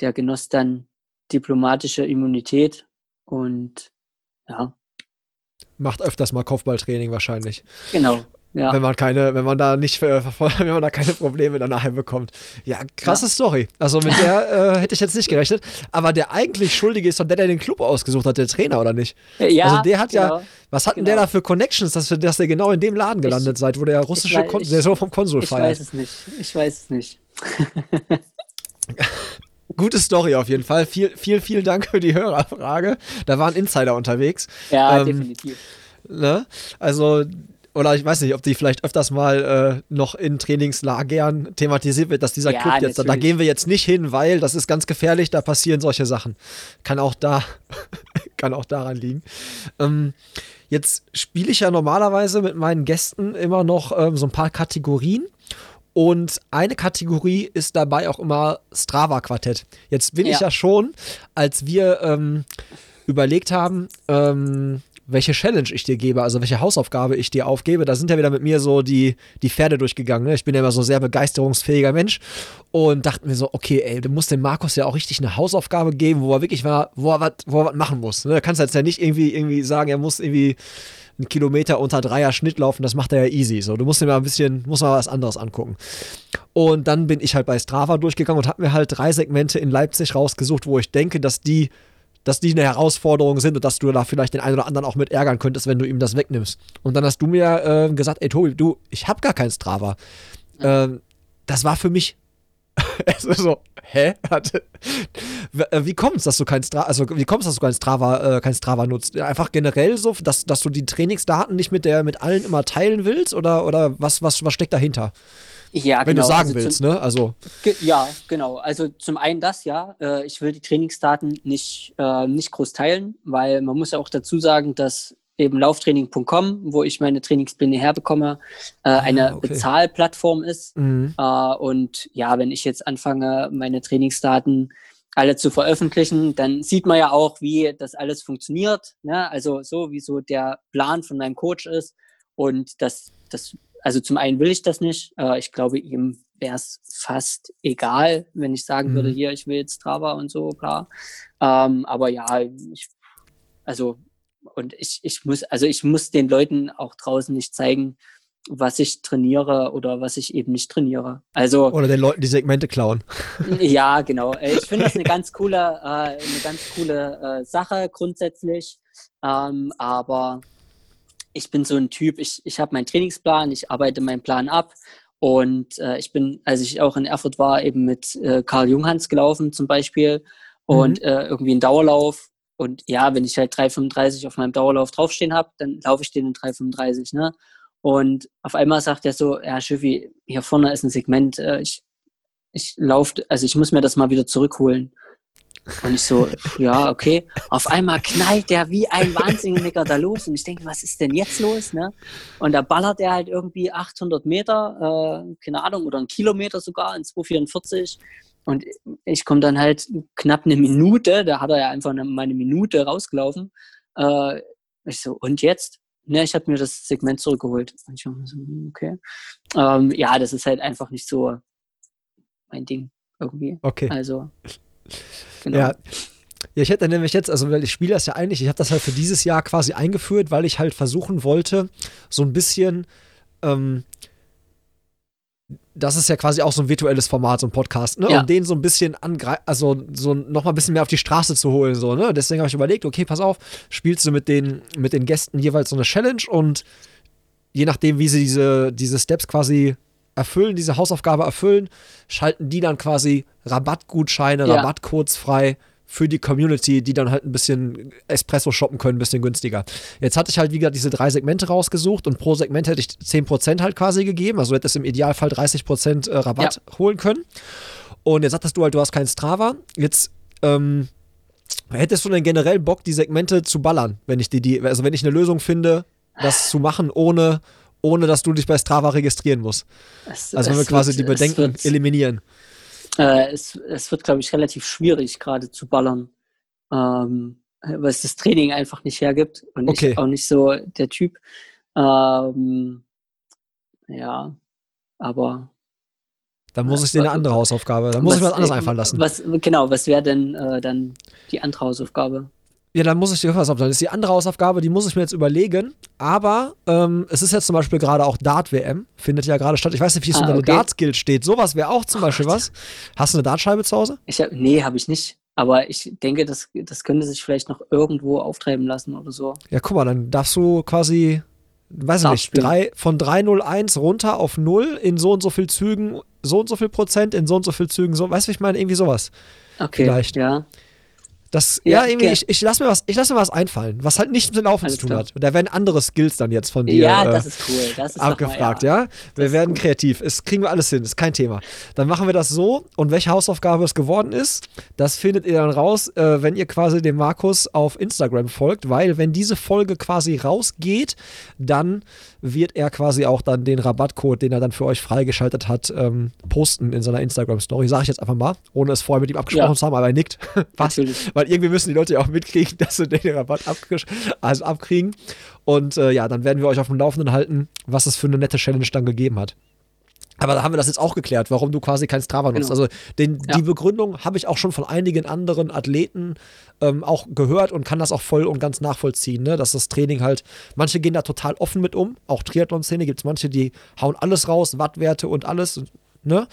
der genoss dann diplomatische Immunität und ja. Macht öfters mal Kopfballtraining wahrscheinlich. Genau. Ja. Wenn man keine, wenn man da nicht, [laughs] wenn man da keine Probleme danach bekommt. Ja, krasse ja. Story. Also mit der [laughs] äh, hätte ich jetzt nicht gerechnet. Aber der eigentlich Schuldige ist doch der, der den Club ausgesucht hat, der Trainer, oder nicht? Ja. Also der hat genau. ja, was hat denn der genau. da für Connections, dass, dass der genau in dem Laden gelandet ich, seid, wo der russische, ich, der so vom Konsul feiert? Ich weiß es nicht. Ich weiß es nicht. [laughs] Gute Story auf jeden Fall. Viel, viel, vielen Dank für die Hörerfrage. Da waren Insider unterwegs. Ja, ähm, definitiv. Ne? Also, oder ich weiß nicht, ob die vielleicht öfters mal äh, noch in Trainingslagern thematisiert wird, dass dieser ja, Club jetzt, natürlich. da gehen wir jetzt nicht hin, weil das ist ganz gefährlich, da passieren solche Sachen. Kann auch da, [laughs] kann auch daran liegen. Ähm, jetzt spiele ich ja normalerweise mit meinen Gästen immer noch ähm, so ein paar Kategorien. Und eine Kategorie ist dabei auch immer Strava-Quartett. Jetzt bin ja. ich ja schon, als wir ähm, überlegt haben, ähm, welche Challenge ich dir gebe, also welche Hausaufgabe ich dir aufgebe, da sind ja wieder mit mir so die, die Pferde durchgegangen. Ne? Ich bin ja immer so ein sehr begeisterungsfähiger Mensch und dachten mir so, okay, ey, du musst dem Markus ja auch richtig eine Hausaufgabe geben, wo er wirklich mal, wo er was machen muss. Ne? Da kannst du jetzt ja nicht irgendwie, irgendwie sagen, er muss irgendwie einen Kilometer unter Dreier Schnitt laufen, das macht er ja easy. So, du musst dir mal ein bisschen, musst mal was anderes angucken. Und dann bin ich halt bei Strava durchgegangen und habe mir halt drei Segmente in Leipzig rausgesucht, wo ich denke, dass die, dass die eine Herausforderung sind und dass du da vielleicht den einen oder anderen auch mit ärgern könntest, wenn du ihm das wegnimmst. Und dann hast du mir äh, gesagt, ey Tobi, du, ich habe gar kein Strava. Ähm, das war für mich [laughs] es ist so, hä? Äh, wie kommt es, dass du kein Strava, also wie kommst dass du kein Strava, äh, kein Strava nutzt? Einfach generell so, dass, dass du die Trainingsdaten nicht mit der, mit allen immer teilen willst oder, oder was, was, was steckt dahinter? Ja, Wenn genau. du sagen also willst, zum, ne? Also. Ja, genau. Also zum einen das, ja. Äh, ich will die Trainingsdaten nicht, äh, nicht groß teilen, weil man muss ja auch dazu sagen, dass eben lauftraining.com, wo ich meine Trainingspläne herbekomme, äh, ah, eine okay. Bezahlplattform ist. Mhm. Äh, und ja, wenn ich jetzt anfange, meine Trainingsdaten alle zu veröffentlichen, dann sieht man ja auch, wie das alles funktioniert. Ne? Also so, wie so der Plan von meinem Coach ist. Und das, das also zum einen will ich das nicht. Äh, ich glaube, ihm wäre es fast egal, wenn ich sagen mhm. würde, hier, ich will jetzt Strava und so, klar. Ähm, aber ja, ich, also und ich, ich muss, also ich muss den Leuten auch draußen nicht zeigen, was ich trainiere oder was ich eben nicht trainiere. Also oder den Leuten die Segmente klauen. [laughs] Ja, genau. [laughs] Ich finde das eine ganz coole, äh, eine ganz coole äh, Sache grundsätzlich. Ähm, aber ich bin so ein Typ. Ich, ich habe meinen Trainingsplan, ich arbeite meinen Plan ab und äh, ich bin, als ich auch in Erfurt war, eben mit äh, Karl Junghans gelaufen zum Beispiel und mhm. irgendwie einen Dauerlauf. Und ja, wenn ich halt 3,35 auf meinem Dauerlauf draufstehen habe, dann laufe ich den in 3,35. Ne? Und auf einmal sagt er so, ja, Schiffi, hier vorne ist ein Segment, äh, ich, ich laufe, also ich muss mir das mal wieder zurückholen. Und ich so, [laughs] ja, okay. Auf einmal knallt der wie ein Wahnsinniger da los. Und ich denke, was ist denn jetzt los? Ne? Und da ballert er halt irgendwie 800 Meter, äh, keine Ahnung, oder einen Kilometer sogar in 244. Und ich komme dann halt knapp eine Minute, da hat er ja einfach mal eine Minute rausgelaufen. Äh, ich so, und jetzt? Ne, ich habe mir das Segment zurückgeholt. Und ich so, hm, okay. Ähm, ja, das ist halt einfach nicht so mein Ding irgendwie. Okay. Also. Genau. Ja. Ja, ich hätte nämlich jetzt, also weil ich spiele das ja eigentlich, ich habe das halt für dieses Jahr quasi eingeführt, weil ich halt versuchen wollte, so ein bisschen, ähm, das ist ja quasi auch so ein virtuelles Format, so ein Podcast, ne? Ja. Um den so ein bisschen angreifen, also so nochmal ein bisschen mehr auf die Straße zu holen, so, ne? Deswegen habe ich überlegt, okay, pass auf, spielst du mit den, mit den Gästen jeweils so eine Challenge und je nachdem, wie sie diese, diese Steps quasi erfüllen, diese Hausaufgabe erfüllen, schalten die dann quasi Rabattgutscheine, ja. Rabattcodes frei für die Community, die dann halt ein bisschen Espresso shoppen können, ein bisschen günstiger. Jetzt hatte ich halt, wie gesagt, diese drei Segmente rausgesucht und pro Segment hätte ich 10% halt quasi gegeben. Also hätte es im Idealfall 30% äh, Rabatt ja. holen können. Und jetzt sagtest du halt, du hast kein Strava. Jetzt ähm, hättest du denn generell Bock, die Segmente zu ballern, wenn ich die, die, also wenn ich eine Lösung finde, das zu machen, ohne, ohne dass du dich bei Strava registrieren musst. Es, also wenn wir quasi wird, die Bedenken eliminieren. Äh, es, es wird, glaube ich, relativ schwierig, gerade zu ballern, ähm, weil es das Training einfach nicht hergibt und okay. ich auch nicht so der Typ. Ähm, ja, aber. Dann muss ich dir eine andere Hausaufgabe, dann muss was, ich was anderes einfallen lassen. Was, genau, was wäre denn äh, dann die andere Hausaufgabe? Ja, dann muss ich dir was auf. Dann ist die andere Hausaufgabe, die muss ich mir jetzt überlegen. Aber ähm, es ist jetzt zum Beispiel gerade auch Dart-WM, findet ja gerade statt. Ich weiß nicht, wie es ah, deiner okay. Dart-Skill steht. Sowas wäre auch zum oh Beispiel Gott. was. Hast du eine Dartscheibe zu Hause? Ich hab, nee, habe ich nicht. Aber ich denke, das, das könnte sich vielleicht noch irgendwo auftreiben lassen oder so. Ja, guck mal, dann darfst du quasi, weiß ich nicht, drei, von 301 runter auf 0 in so und so viel Zügen, so und so viel Prozent, in so und so viel Zügen, so, weißt du, wie ich meine? Irgendwie sowas. Okay, Vielleicht. ja. Das, ja, ja irgendwie, ich, ich lasse mir, was, lass mir was einfallen, was halt nichts mit dem Laufen Alles zu tun klar. hat. Da werden andere Skills dann jetzt von dir ja, das äh, ist cool. Das ist abgefragt, mal, ja. ja. Wir das werden kreativ. Es kriegen wir alles hin, ist kein Thema. Dann machen wir das so und welche Hausaufgabe es geworden ist, das findet ihr dann raus, äh, wenn ihr quasi dem Markus auf Instagram folgt, weil wenn diese Folge quasi rausgeht, dann wird er quasi auch dann den Rabattcode, den er dann für euch freigeschaltet hat, ähm, posten in seiner Instagram-Story. Sage ich jetzt einfach mal, ohne es vorher mit ihm abgesprochen ja. zu haben, aber er nickt. [laughs] Passt. Weil irgendwie müssen die Leute ja auch mitkriegen, [laughs] dass sie den Rabatt also abkriegen. Und äh, ja, dann werden wir euch auf dem Laufenden halten, was es für eine nette Challenge dann gegeben hat. Aber da haben wir das jetzt auch geklärt, warum du quasi kein Strava nutzt. Genau. Also den, ja. die Begründung habe ich auch schon von einigen anderen Athleten ähm, auch gehört und kann das auch voll und ganz nachvollziehen, ne? dass das Training halt, manche gehen da total offen mit um, auch Triathlon-Szene gibt es manche, die hauen alles raus, Wattwerte und alles, ne?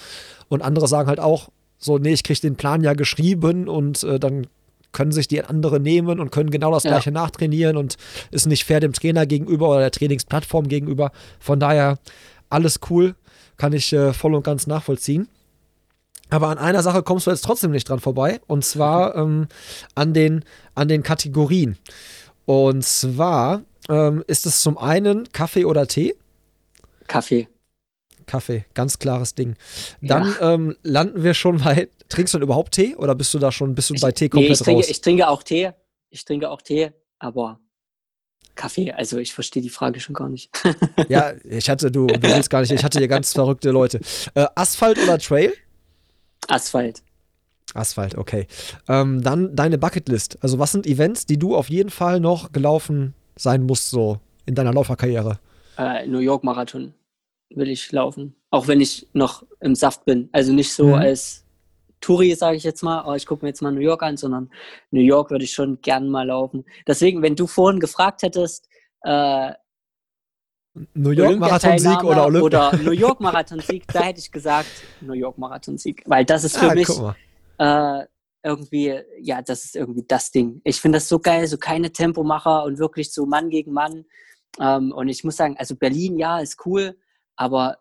Und andere sagen halt auch, so, nee, ich kriege den Plan ja geschrieben und äh, dann können sich die andere nehmen und können genau das ja. gleiche nachtrainieren und ist nicht fair dem Trainer gegenüber oder der Trainingsplattform gegenüber. Von daher alles cool kann ich äh, voll und ganz nachvollziehen. Aber an einer Sache kommst du jetzt trotzdem nicht dran vorbei, und zwar [laughs] ähm, an, den, an den Kategorien. Und zwar ähm, ist es zum einen Kaffee oder Tee? Kaffee. Kaffee, ganz klares Ding. Dann ja. ähm, landen wir schon bei. Trinkst du denn überhaupt Tee oder bist du da schon, bist du ich, bei Tee komplett nee, ich trinke, raus? Ich trinke auch Tee. Ich trinke auch Tee, aber Kaffee. Also ich verstehe die Frage schon gar nicht. [laughs] ja, ich hatte, du, du willst gar nicht, ich hatte hier ganz verrückte Leute. Äh, Asphalt oder Trail? Asphalt. Asphalt, okay. Ähm, dann deine Bucketlist. Also was sind Events, die du auf jeden Fall noch gelaufen sein musst, so in deiner Lauferkarriere? Äh, New York Marathon. Will ich laufen. Auch wenn ich noch im Saft bin. Also nicht so mhm. als Touri, sage ich jetzt mal, oh, ich gucke mir jetzt mal New York an, sondern New York würde ich schon gern mal laufen. Deswegen, wenn du vorhin gefragt hättest, äh, New York Marathon-Sieg oder Olympia? Oder New York Marathon-Sieg, da hätte ich gesagt New York Marathon-Sieg. Weil das ist für ah, mich äh, irgendwie, ja, das ist irgendwie das Ding. Ich finde das so geil, so keine Tempomacher und wirklich so Mann gegen Mann. Ähm, und ich muss sagen, also Berlin, ja, ist cool, aber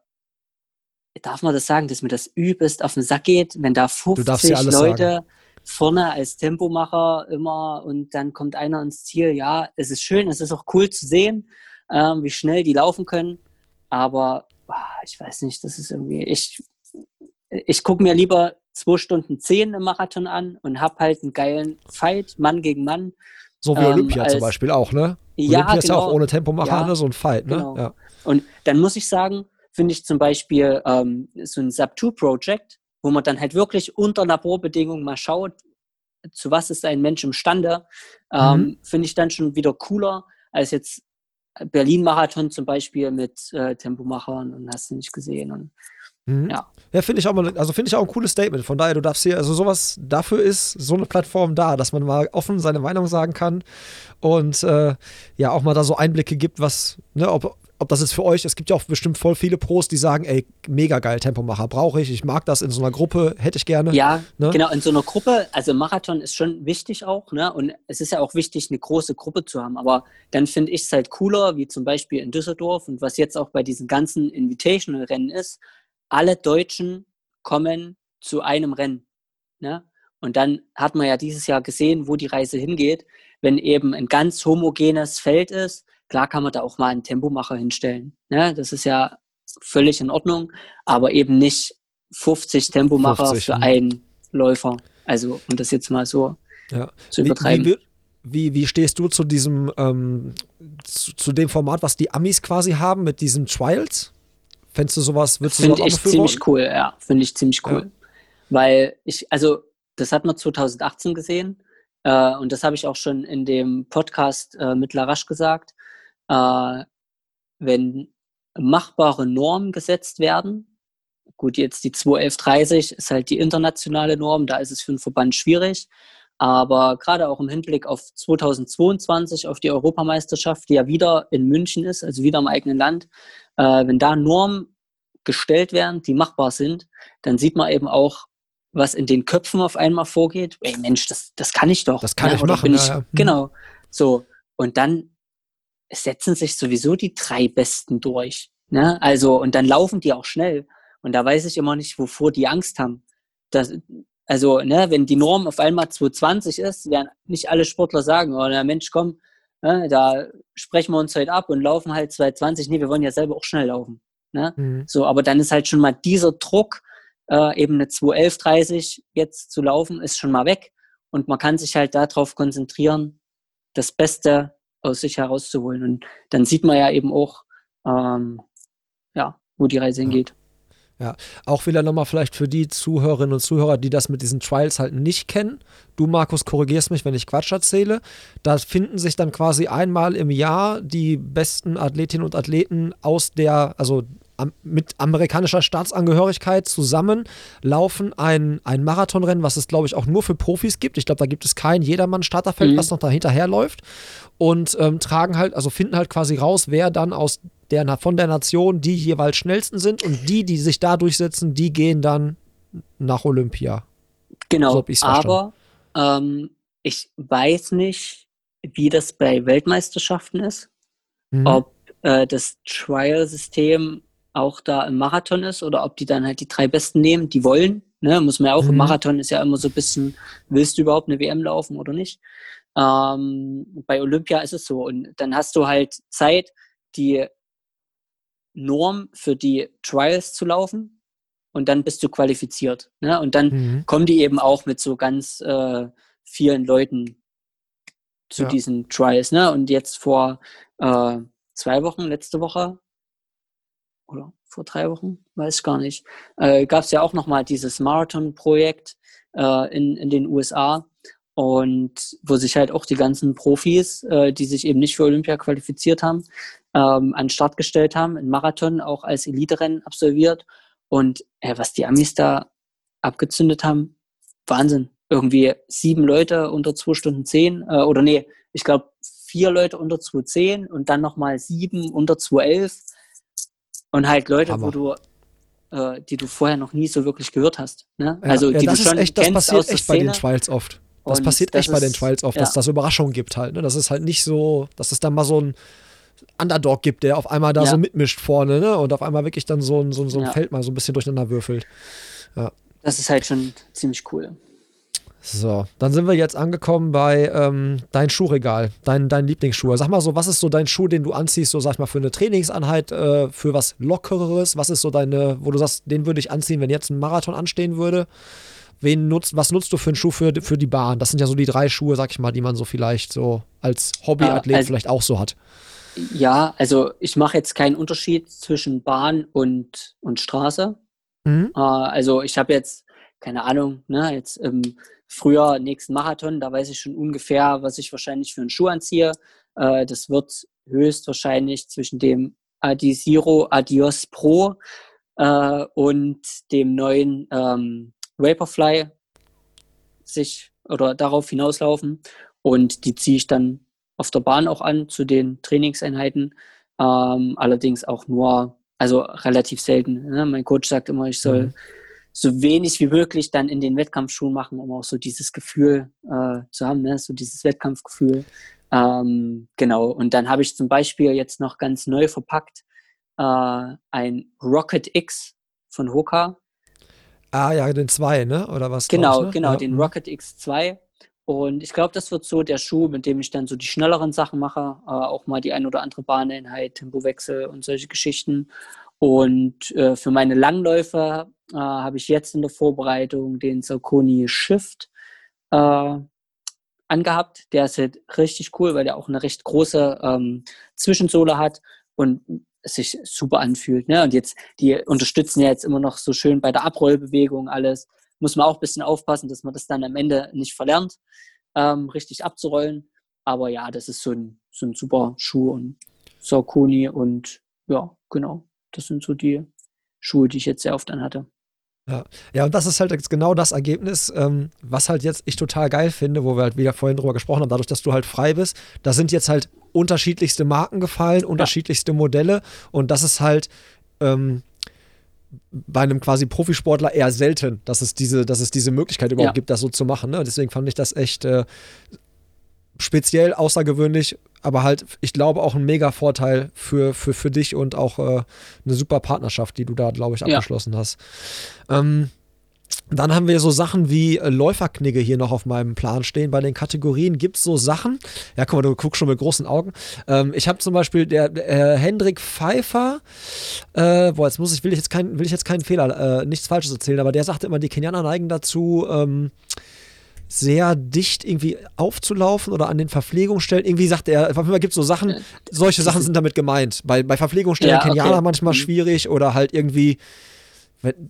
darf man das sagen, dass mir das übelst auf den Sack geht, wenn da 50 ja Leute sagen. vorne als Tempomacher immer und dann kommt einer ins Ziel. Ja, es ist schön, es ist auch cool zu sehen, ähm, wie schnell die laufen können, aber boah, ich weiß nicht, das ist irgendwie, ich, ich gucke mir lieber zwei Stunden zehn im Marathon an und habe halt einen geilen Fight, Mann gegen Mann. So wie ähm, Olympia als, zum Beispiel auch, ne? Ja, Olympia ist ja auch genau. ohne Tempomacher, ja, ne? so ein Fight, ne? Genau. Ja. Und dann muss ich sagen, finde ich zum Beispiel ähm, so ein Sub-2-Project, wo man dann halt wirklich unter Laborbedingungen mal schaut, zu was ist ein Mensch imstande, ähm, mhm. finde ich dann schon wieder cooler als jetzt Berlin-Marathon zum Beispiel mit äh, Tempomachern und hast du nicht gesehen. Und, mhm. Ja, ja finde ich auch mal, also finde ich auch ein cooles Statement. Von daher, du darfst hier, also sowas, dafür ist so eine Plattform da, dass man mal offen seine Meinung sagen kann und äh, ja auch mal da so Einblicke gibt, was, ne, ob, ob das jetzt für euch, es gibt ja auch bestimmt voll viele Pros, die sagen, ey, mega geil, Tempomacher brauche ich, ich mag das in so einer Gruppe, hätte ich gerne. Ja, ne? genau, in so einer Gruppe, also Marathon ist schon wichtig auch, ne? Und es ist ja auch wichtig, eine große Gruppe zu haben. Aber dann finde ich es halt cooler, wie zum Beispiel in Düsseldorf und was jetzt auch bei diesen ganzen Invitational-Rennen ist, alle Deutschen kommen zu einem Rennen. Ne? Und dann hat man ja dieses Jahr gesehen, wo die Reise hingeht, wenn eben ein ganz homogenes Feld ist Klar kann man da auch mal einen Tempomacher hinstellen. Ne? Das ist ja völlig in Ordnung, aber eben nicht 50 Tempomacher 50, für ne? einen Läufer. Also, um das jetzt mal so ja. zu übertreiben. Wie, wie, wie, stehst du zu diesem, ähm, zu, zu, dem Format, was die Amis quasi haben mit diesen Trials? Fändest du sowas, würdest du Finde ich ziemlich cool, ja. Finde ich ziemlich cool. Ja. Weil ich, also, das hat man 2018 gesehen. Äh, und das habe ich auch schon in dem Podcast äh, mit Larasch gesagt äh, wenn machbare Normen gesetzt werden, gut, jetzt die 21130 ist halt die internationale Norm, da ist es für einen Verband schwierig, aber gerade auch im Hinblick auf 2022, auf die Europameisterschaft, die ja wieder in München ist, also wieder im eigenen Land, äh, wenn da Normen gestellt werden, die machbar sind, dann sieht man eben auch, was in den Köpfen auf einmal vorgeht. Ey Mensch, das, das kann ich doch. Das kann ja, ich machen. Ich, ja, ja. Genau. So. Und dann es setzen sich sowieso die drei Besten durch. Ne? Also, und dann laufen die auch schnell. Und da weiß ich immer nicht, wovor die Angst haben. Das, also, ne, wenn die Norm auf einmal 220 ist, werden nicht alle Sportler sagen, oh, na Mensch, komm, ne, da sprechen wir uns heute ab und laufen halt 220. Nee, wir wollen ja selber auch schnell laufen. Ne? Mhm. So, aber dann ist halt schon mal dieser Druck, äh, eben eine 211.30 jetzt zu laufen, ist schon mal weg. Und man kann sich halt darauf konzentrieren, das Beste aus sich herauszuholen. Und dann sieht man ja eben auch, ähm, ja, wo die Reise hingeht. Ja, auch wieder nochmal vielleicht für die Zuhörerinnen und Zuhörer, die das mit diesen Trials halt nicht kennen. Du, Markus, korrigierst mich, wenn ich Quatsch erzähle. Da finden sich dann quasi einmal im Jahr die besten Athletinnen und Athleten aus der, also mit amerikanischer Staatsangehörigkeit zusammen laufen ein, ein Marathonrennen, was es, glaube ich, auch nur für Profis gibt. Ich glaube, da gibt es kein Jedermann-Starterfeld, mhm. was noch dahinterher läuft. Und ähm, tragen halt, also finden halt quasi raus, wer dann aus der, von der Nation die jeweils schnellsten sind. Und die, die sich da durchsetzen, die gehen dann nach Olympia. Genau, so aber ähm, ich weiß nicht, wie das bei Weltmeisterschaften ist. Mhm. Ob äh, das Trial-System auch da im Marathon ist oder ob die dann halt die drei Besten nehmen, die wollen. Ne? Muss man ja auch mhm. im Marathon ist ja immer so ein bisschen, willst du überhaupt eine WM laufen oder nicht? Ähm, bei Olympia ist es so. Und dann hast du halt Zeit, die Norm für die Trials zu laufen und dann bist du qualifiziert. Ne? Und dann mhm. kommen die eben auch mit so ganz äh, vielen Leuten zu ja. diesen Trials. Ne? Und jetzt vor äh, zwei Wochen, letzte Woche, oder vor drei Wochen, weiß gar nicht, äh, gab es ja auch nochmal dieses Marathon-Projekt äh, in, in den USA und wo sich halt auch die ganzen Profis, äh, die sich eben nicht für Olympia qualifiziert haben, ähm, an den Start gestellt haben, einen Marathon auch als Elite-Rennen absolviert. Und äh, was die Amis da abgezündet haben, Wahnsinn. Irgendwie sieben Leute unter zwei Stunden zehn, äh, oder nee, ich glaube vier Leute unter 210 und dann nochmal sieben unter 211. Und halt Leute, Hammer. wo du äh, die du vorher noch nie so wirklich gehört hast. Ne? Ja, also ja, die das du schon echt, das passiert echt bei den Trials oft. Das passiert echt das bei den Trials oft, dass ja. das Überraschungen gibt halt. Ne? Das ist halt nicht so, dass es dann mal so ein Underdog gibt, der auf einmal da ja. so mitmischt vorne ne? und auf einmal wirklich dann so ein, so, so ein Feld mal so ein bisschen durcheinander würfelt. Ja. Das ist halt schon ziemlich cool. So, dann sind wir jetzt angekommen bei ähm, dein Schuhregal, dein, dein Lieblingsschuh. Sag mal so, was ist so dein Schuh, den du anziehst, so sag ich mal, für eine Trainingseinheit, äh, für was Lockereres? Was ist so deine, wo du sagst, den würde ich anziehen, wenn jetzt ein Marathon anstehen würde? Wen nutzt, was nutzt du für einen Schuh für, für die Bahn? Das sind ja so die drei Schuhe, sag ich mal, die man so vielleicht so als Hobbyathlet äh, also, vielleicht auch so hat. Ja, also ich mache jetzt keinen Unterschied zwischen Bahn und, und Straße. Mhm. Äh, also ich habe jetzt, keine Ahnung, ne, jetzt im früher nächsten Marathon, da weiß ich schon ungefähr, was ich wahrscheinlich für einen Schuh anziehe. Äh, das wird höchstwahrscheinlich zwischen dem Adizero Adios Pro äh, und dem neuen ähm, Vaporfly sich oder darauf hinauslaufen. Und die ziehe ich dann auf der Bahn auch an zu den Trainingseinheiten. Ähm, allerdings auch nur, also relativ selten. Ne? Mein Coach sagt immer, ich soll mhm so wenig wie möglich dann in den Wettkampfschuhen machen, um auch so dieses Gefühl äh, zu haben, ne? so dieses Wettkampfgefühl. Ähm, genau, und dann habe ich zum Beispiel jetzt noch ganz neu verpackt äh, ein Rocket X von Hoka. Ah ja, den 2, ne? Oder was? Genau, ich, ne? genau, ja. den mhm. Rocket X2. Und ich glaube, das wird so der Schuh, mit dem ich dann so die schnelleren Sachen mache, äh, auch mal die ein oder andere Bahneinheit, Tempowechsel und solche Geschichten. Und äh, für meine Langläufe äh, habe ich jetzt in der Vorbereitung den Saucony Shift äh, angehabt. Der ist halt richtig cool, weil der auch eine recht große ähm, Zwischensohle hat und sich super anfühlt. Ne? Und jetzt, die unterstützen ja jetzt immer noch so schön bei der Abrollbewegung alles. Muss man auch ein bisschen aufpassen, dass man das dann am Ende nicht verlernt, ähm, richtig abzurollen. Aber ja, das ist so ein, so ein super Schuh und Saucony und ja, genau. Das sind so die Schuhe, die ich jetzt sehr oft anhatte. Ja. ja, und das ist halt jetzt genau das Ergebnis, ähm, was halt jetzt ich total geil finde, wo wir halt wieder vorhin drüber gesprochen haben, dadurch, dass du halt frei bist. Da sind jetzt halt unterschiedlichste Marken gefallen, ja. unterschiedlichste Modelle und das ist halt ähm, bei einem quasi Profisportler eher selten, dass es diese, dass es diese Möglichkeit überhaupt ja. gibt, das so zu machen. Ne? Deswegen fand ich das echt äh, speziell außergewöhnlich, aber halt, ich glaube, auch ein mega Vorteil für, für, für dich und auch äh, eine super Partnerschaft, die du da, glaube ich, abgeschlossen ja. hast. Ähm, dann haben wir so Sachen wie äh, Läuferknigge hier noch auf meinem Plan stehen. Bei den Kategorien gibt es so Sachen. Ja, guck mal, du guckst schon mit großen Augen. Ähm, ich habe zum Beispiel der, der äh, Hendrik Pfeiffer. Äh, boah, jetzt muss ich, will ich jetzt, kein, will ich jetzt keinen Fehler, äh, nichts Falsches erzählen, aber der sagte immer, die Kenianer neigen dazu, ähm, sehr dicht irgendwie aufzulaufen oder an den Verpflegungsstellen. Irgendwie sagt er, Fall gibt es so Sachen, solche Sachen sind damit gemeint. Bei, bei Verpflegungsstellen ja, Kenianer okay. manchmal mhm. schwierig oder halt irgendwie,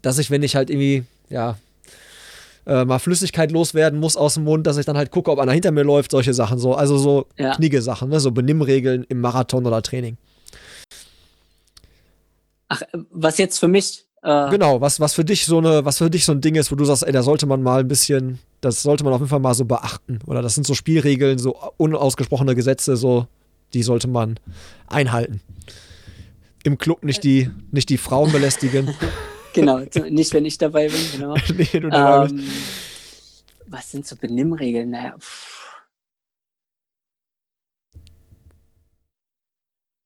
dass ich, wenn ich halt irgendwie, ja, äh, mal Flüssigkeit loswerden muss aus dem Mund, dass ich dann halt gucke, ob einer hinter mir läuft, solche Sachen so. Also so ja. kniege Sachen, ne? so Benimmregeln im Marathon oder Training. Ach, was jetzt für mich äh, genau, was, was für dich so eine, was für dich so ein Ding ist, wo du sagst, ey, da sollte man mal ein bisschen, das sollte man auf jeden Fall mal so beachten. Oder das sind so Spielregeln, so unausgesprochene Gesetze, so, die sollte man einhalten. Im Club nicht die, nicht die Frauen belästigen. [laughs] genau, nicht wenn ich dabei bin, genau. [laughs] nee, du dabei ähm, was sind so Benimmregeln? Naja,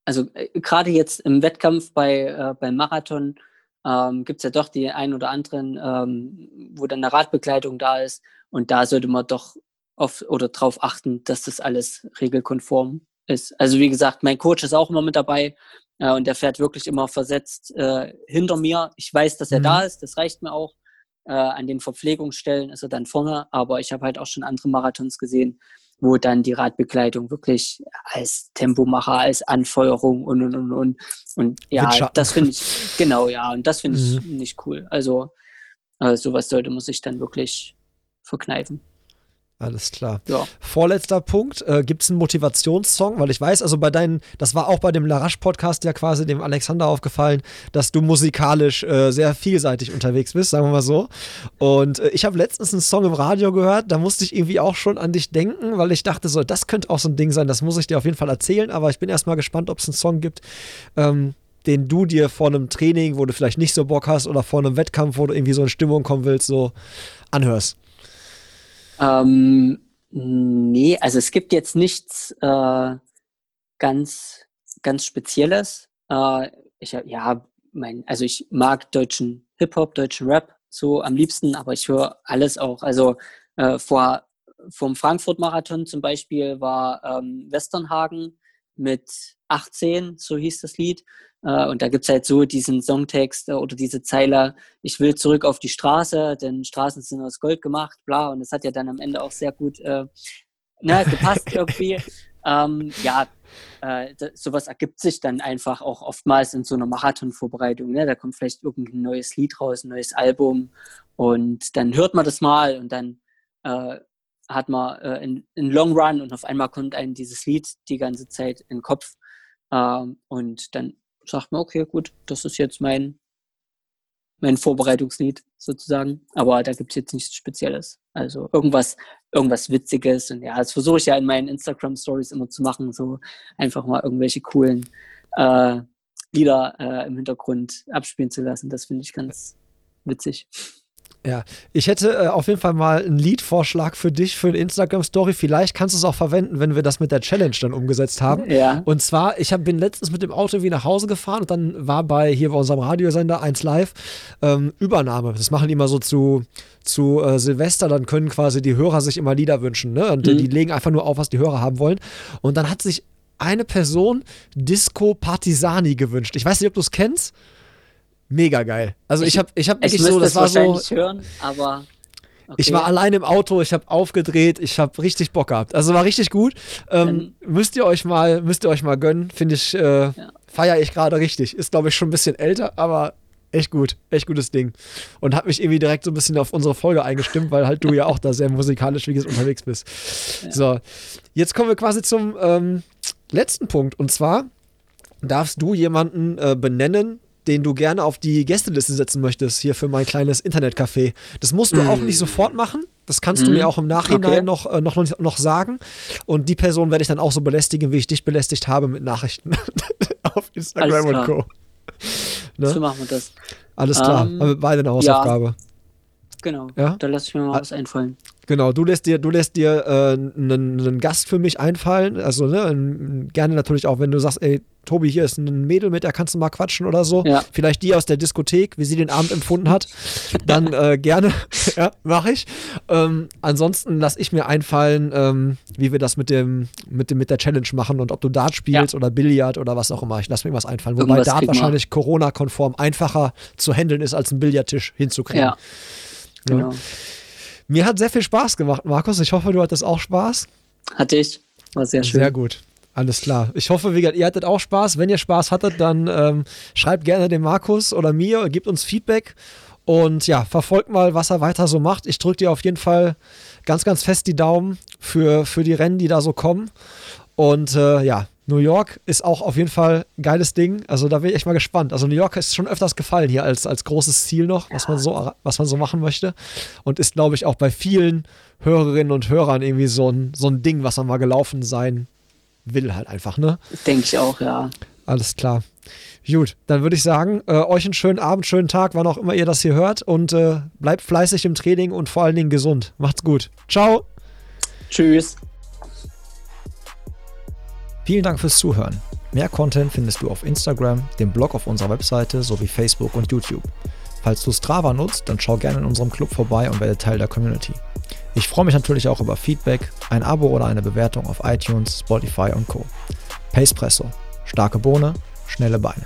also äh, gerade jetzt im Wettkampf bei äh, beim Marathon ähm, gibt es ja doch die ein oder anderen, ähm, wo dann eine Radbegleitung da ist. Und da sollte man doch auf oder darauf achten, dass das alles regelkonform ist. Also wie gesagt, mein Coach ist auch immer mit dabei äh, und der fährt wirklich immer versetzt äh, hinter mir. Ich weiß, dass er mhm. da ist, das reicht mir auch. Äh, an den Verpflegungsstellen ist er dann vorne, aber ich habe halt auch schon andere Marathons gesehen, wo dann die Radbegleitung wirklich als Tempomacher, als Anfeuerung und und und und. Und ja, das finde ich, genau, ja, und das finde ich mhm. nicht cool. Also äh, sowas sollte man sich dann wirklich verkneifen. Alles klar. Ja. Vorletzter Punkt. Äh, Gibt es einen Motivationssong? Weil ich weiß, also bei deinen, das war auch bei dem Larache-Podcast ja quasi dem Alexander aufgefallen, dass du musikalisch äh, sehr vielseitig unterwegs bist, sagen wir mal so. Und äh, ich habe letztens einen Song im Radio gehört, da musste ich irgendwie auch schon an dich denken, weil ich dachte so, das könnte auch so ein Ding sein, das muss ich dir auf jeden Fall erzählen, aber ich bin erstmal gespannt, ob es einen Song gibt, ähm, den du dir vor einem Training, wo du vielleicht nicht so Bock hast oder vor einem Wettkampf, wo du irgendwie so in Stimmung kommen willst, so anhörst. Ähm, nee, also es gibt jetzt nichts äh, ganz, ganz Spezielles. Äh, ich ja, mein, also ich mag deutschen Hip-Hop, deutschen Rap so am liebsten, aber ich höre alles auch. Also äh, vor vom Frankfurt-Marathon zum Beispiel war ähm, Westernhagen mit 18, so hieß das Lied. Äh, und da gibt es halt so diesen Songtext äh, oder diese Zeile, ich will zurück auf die Straße, denn Straßen sind aus Gold gemacht, bla. Und das hat ja dann am Ende auch sehr gut äh, ne, gepasst [laughs] irgendwie. ähm, ja, äh, sowas ergibt sich dann einfach auch oftmals in so einer Marathonvorbereitung. Ne? Da kommt vielleicht irgendein neues Lied raus, ein neues Album und dann hört man das mal und dann äh, hat man äh, einen, einen Long Run und auf einmal kommt einem dieses Lied die ganze Zeit in den Kopf. Ähm, und dann sagt man, okay, gut, das ist jetzt mein, mein Vorbereitungslied sozusagen. Aber da gibt es jetzt nichts Spezielles. Also irgendwas, irgendwas Witziges. Und ja, das versuche ich ja in meinen Instagram-Stories immer zu machen, so einfach mal irgendwelche coolen äh, Lieder äh, im Hintergrund abspielen zu lassen. Das finde ich ganz witzig. Ja, ich hätte äh, auf jeden Fall mal einen Liedvorschlag für dich für eine Instagram-Story. Vielleicht kannst du es auch verwenden, wenn wir das mit der Challenge dann umgesetzt haben. Ja. Und zwar, ich hab, bin letztens mit dem Auto wie nach Hause gefahren und dann war bei hier bei unserem Radiosender 1 Live ähm, Übernahme. Das machen die immer so zu, zu äh, Silvester, dann können quasi die Hörer sich immer Lieder wünschen. Ne? Und mhm. die legen einfach nur auf, was die Hörer haben wollen. Und dann hat sich eine Person Disco Partisani gewünscht. Ich weiß nicht, ob du es kennst mega geil. Also ich, habe ich habe wirklich so, das war so hören, aber okay. ich war allein im Auto, ich habe aufgedreht, ich habe richtig Bock gehabt. Also war richtig gut. Ähm, müsst ihr euch mal müsst ihr euch mal gönnen, finde ich äh, ja. feiere ich gerade richtig. Ist glaube ich schon ein bisschen älter, aber echt gut, echt gutes Ding. Und hat mich irgendwie direkt so ein bisschen auf unsere Folge eingestimmt, weil halt du ja auch da sehr musikalisch wie gesagt unterwegs bist. Ja. So, jetzt kommen wir quasi zum ähm, letzten Punkt und zwar darfst du jemanden äh, benennen, den du gerne auf die Gästeliste setzen möchtest, hier für mein kleines Internetcafé. Das musst du mm. auch nicht sofort machen. Das kannst mm. du mir auch im Nachhinein okay. noch, äh, noch, noch sagen. Und die Person werde ich dann auch so belästigen, wie ich dich belästigt habe mit Nachrichten [laughs] auf Instagram und Co. Ne? So machen wir das. Alles klar. Ähm, beide eine Hausaufgabe. Ja. Genau. Ja? Da lasse ich mir mal was einfallen. Genau, du lässt dir, du lässt dir äh, einen, Gast für mich einfallen. Also, ne, gerne natürlich auch, wenn du sagst, ey, Tobi, hier ist ein Mädel mit, da kannst du mal quatschen oder so. Ja. Vielleicht die aus der Diskothek, wie sie den Abend empfunden hat. [laughs] Dann äh, gerne, [laughs] ja, mache ich. Ähm, ansonsten lasse ich mir einfallen, ähm, wie wir das mit dem, mit dem, mit der Challenge machen und ob du Dart spielst ja. oder Billard oder was auch immer. Ich lasse mir was einfallen. Wobei Irgendwas Dart wahrscheinlich Corona-konform einfacher zu handeln ist, als einen Billardtisch hinzukriegen. Ja. Genau. Mir hat sehr viel Spaß gemacht, Markus. Ich hoffe, du hattest auch Spaß. Hatte ich. War sehr schön. Sehr gut. Alles klar. Ich hoffe, wie gesagt, ihr hattet auch Spaß. Wenn ihr Spaß hattet, dann ähm, schreibt gerne dem Markus oder mir, gebt uns Feedback und ja, verfolgt mal, was er weiter so macht. Ich drücke dir auf jeden Fall ganz, ganz fest die Daumen für, für die Rennen, die da so kommen. Und äh, ja, New York ist auch auf jeden Fall ein geiles Ding. Also da bin ich echt mal gespannt. Also New York ist schon öfters gefallen hier als, als großes Ziel noch, was man so, was man so machen möchte. Und ist, glaube ich, auch bei vielen Hörerinnen und Hörern irgendwie so ein, so ein Ding, was man mal gelaufen sein will, halt einfach, ne? Denke ich auch, ja. Alles klar. Gut, dann würde ich sagen, äh, euch einen schönen Abend, schönen Tag, wann auch immer ihr das hier hört. Und äh, bleibt fleißig im Training und vor allen Dingen gesund. Macht's gut. Ciao. Tschüss. Vielen Dank fürs Zuhören. Mehr Content findest du auf Instagram, dem Blog auf unserer Webseite sowie Facebook und YouTube. Falls du Strava nutzt, dann schau gerne in unserem Club vorbei und werde Teil der Community. Ich freue mich natürlich auch über Feedback, ein Abo oder eine Bewertung auf iTunes, Spotify und Co. Pacepresso. Starke Bohne, schnelle Beine.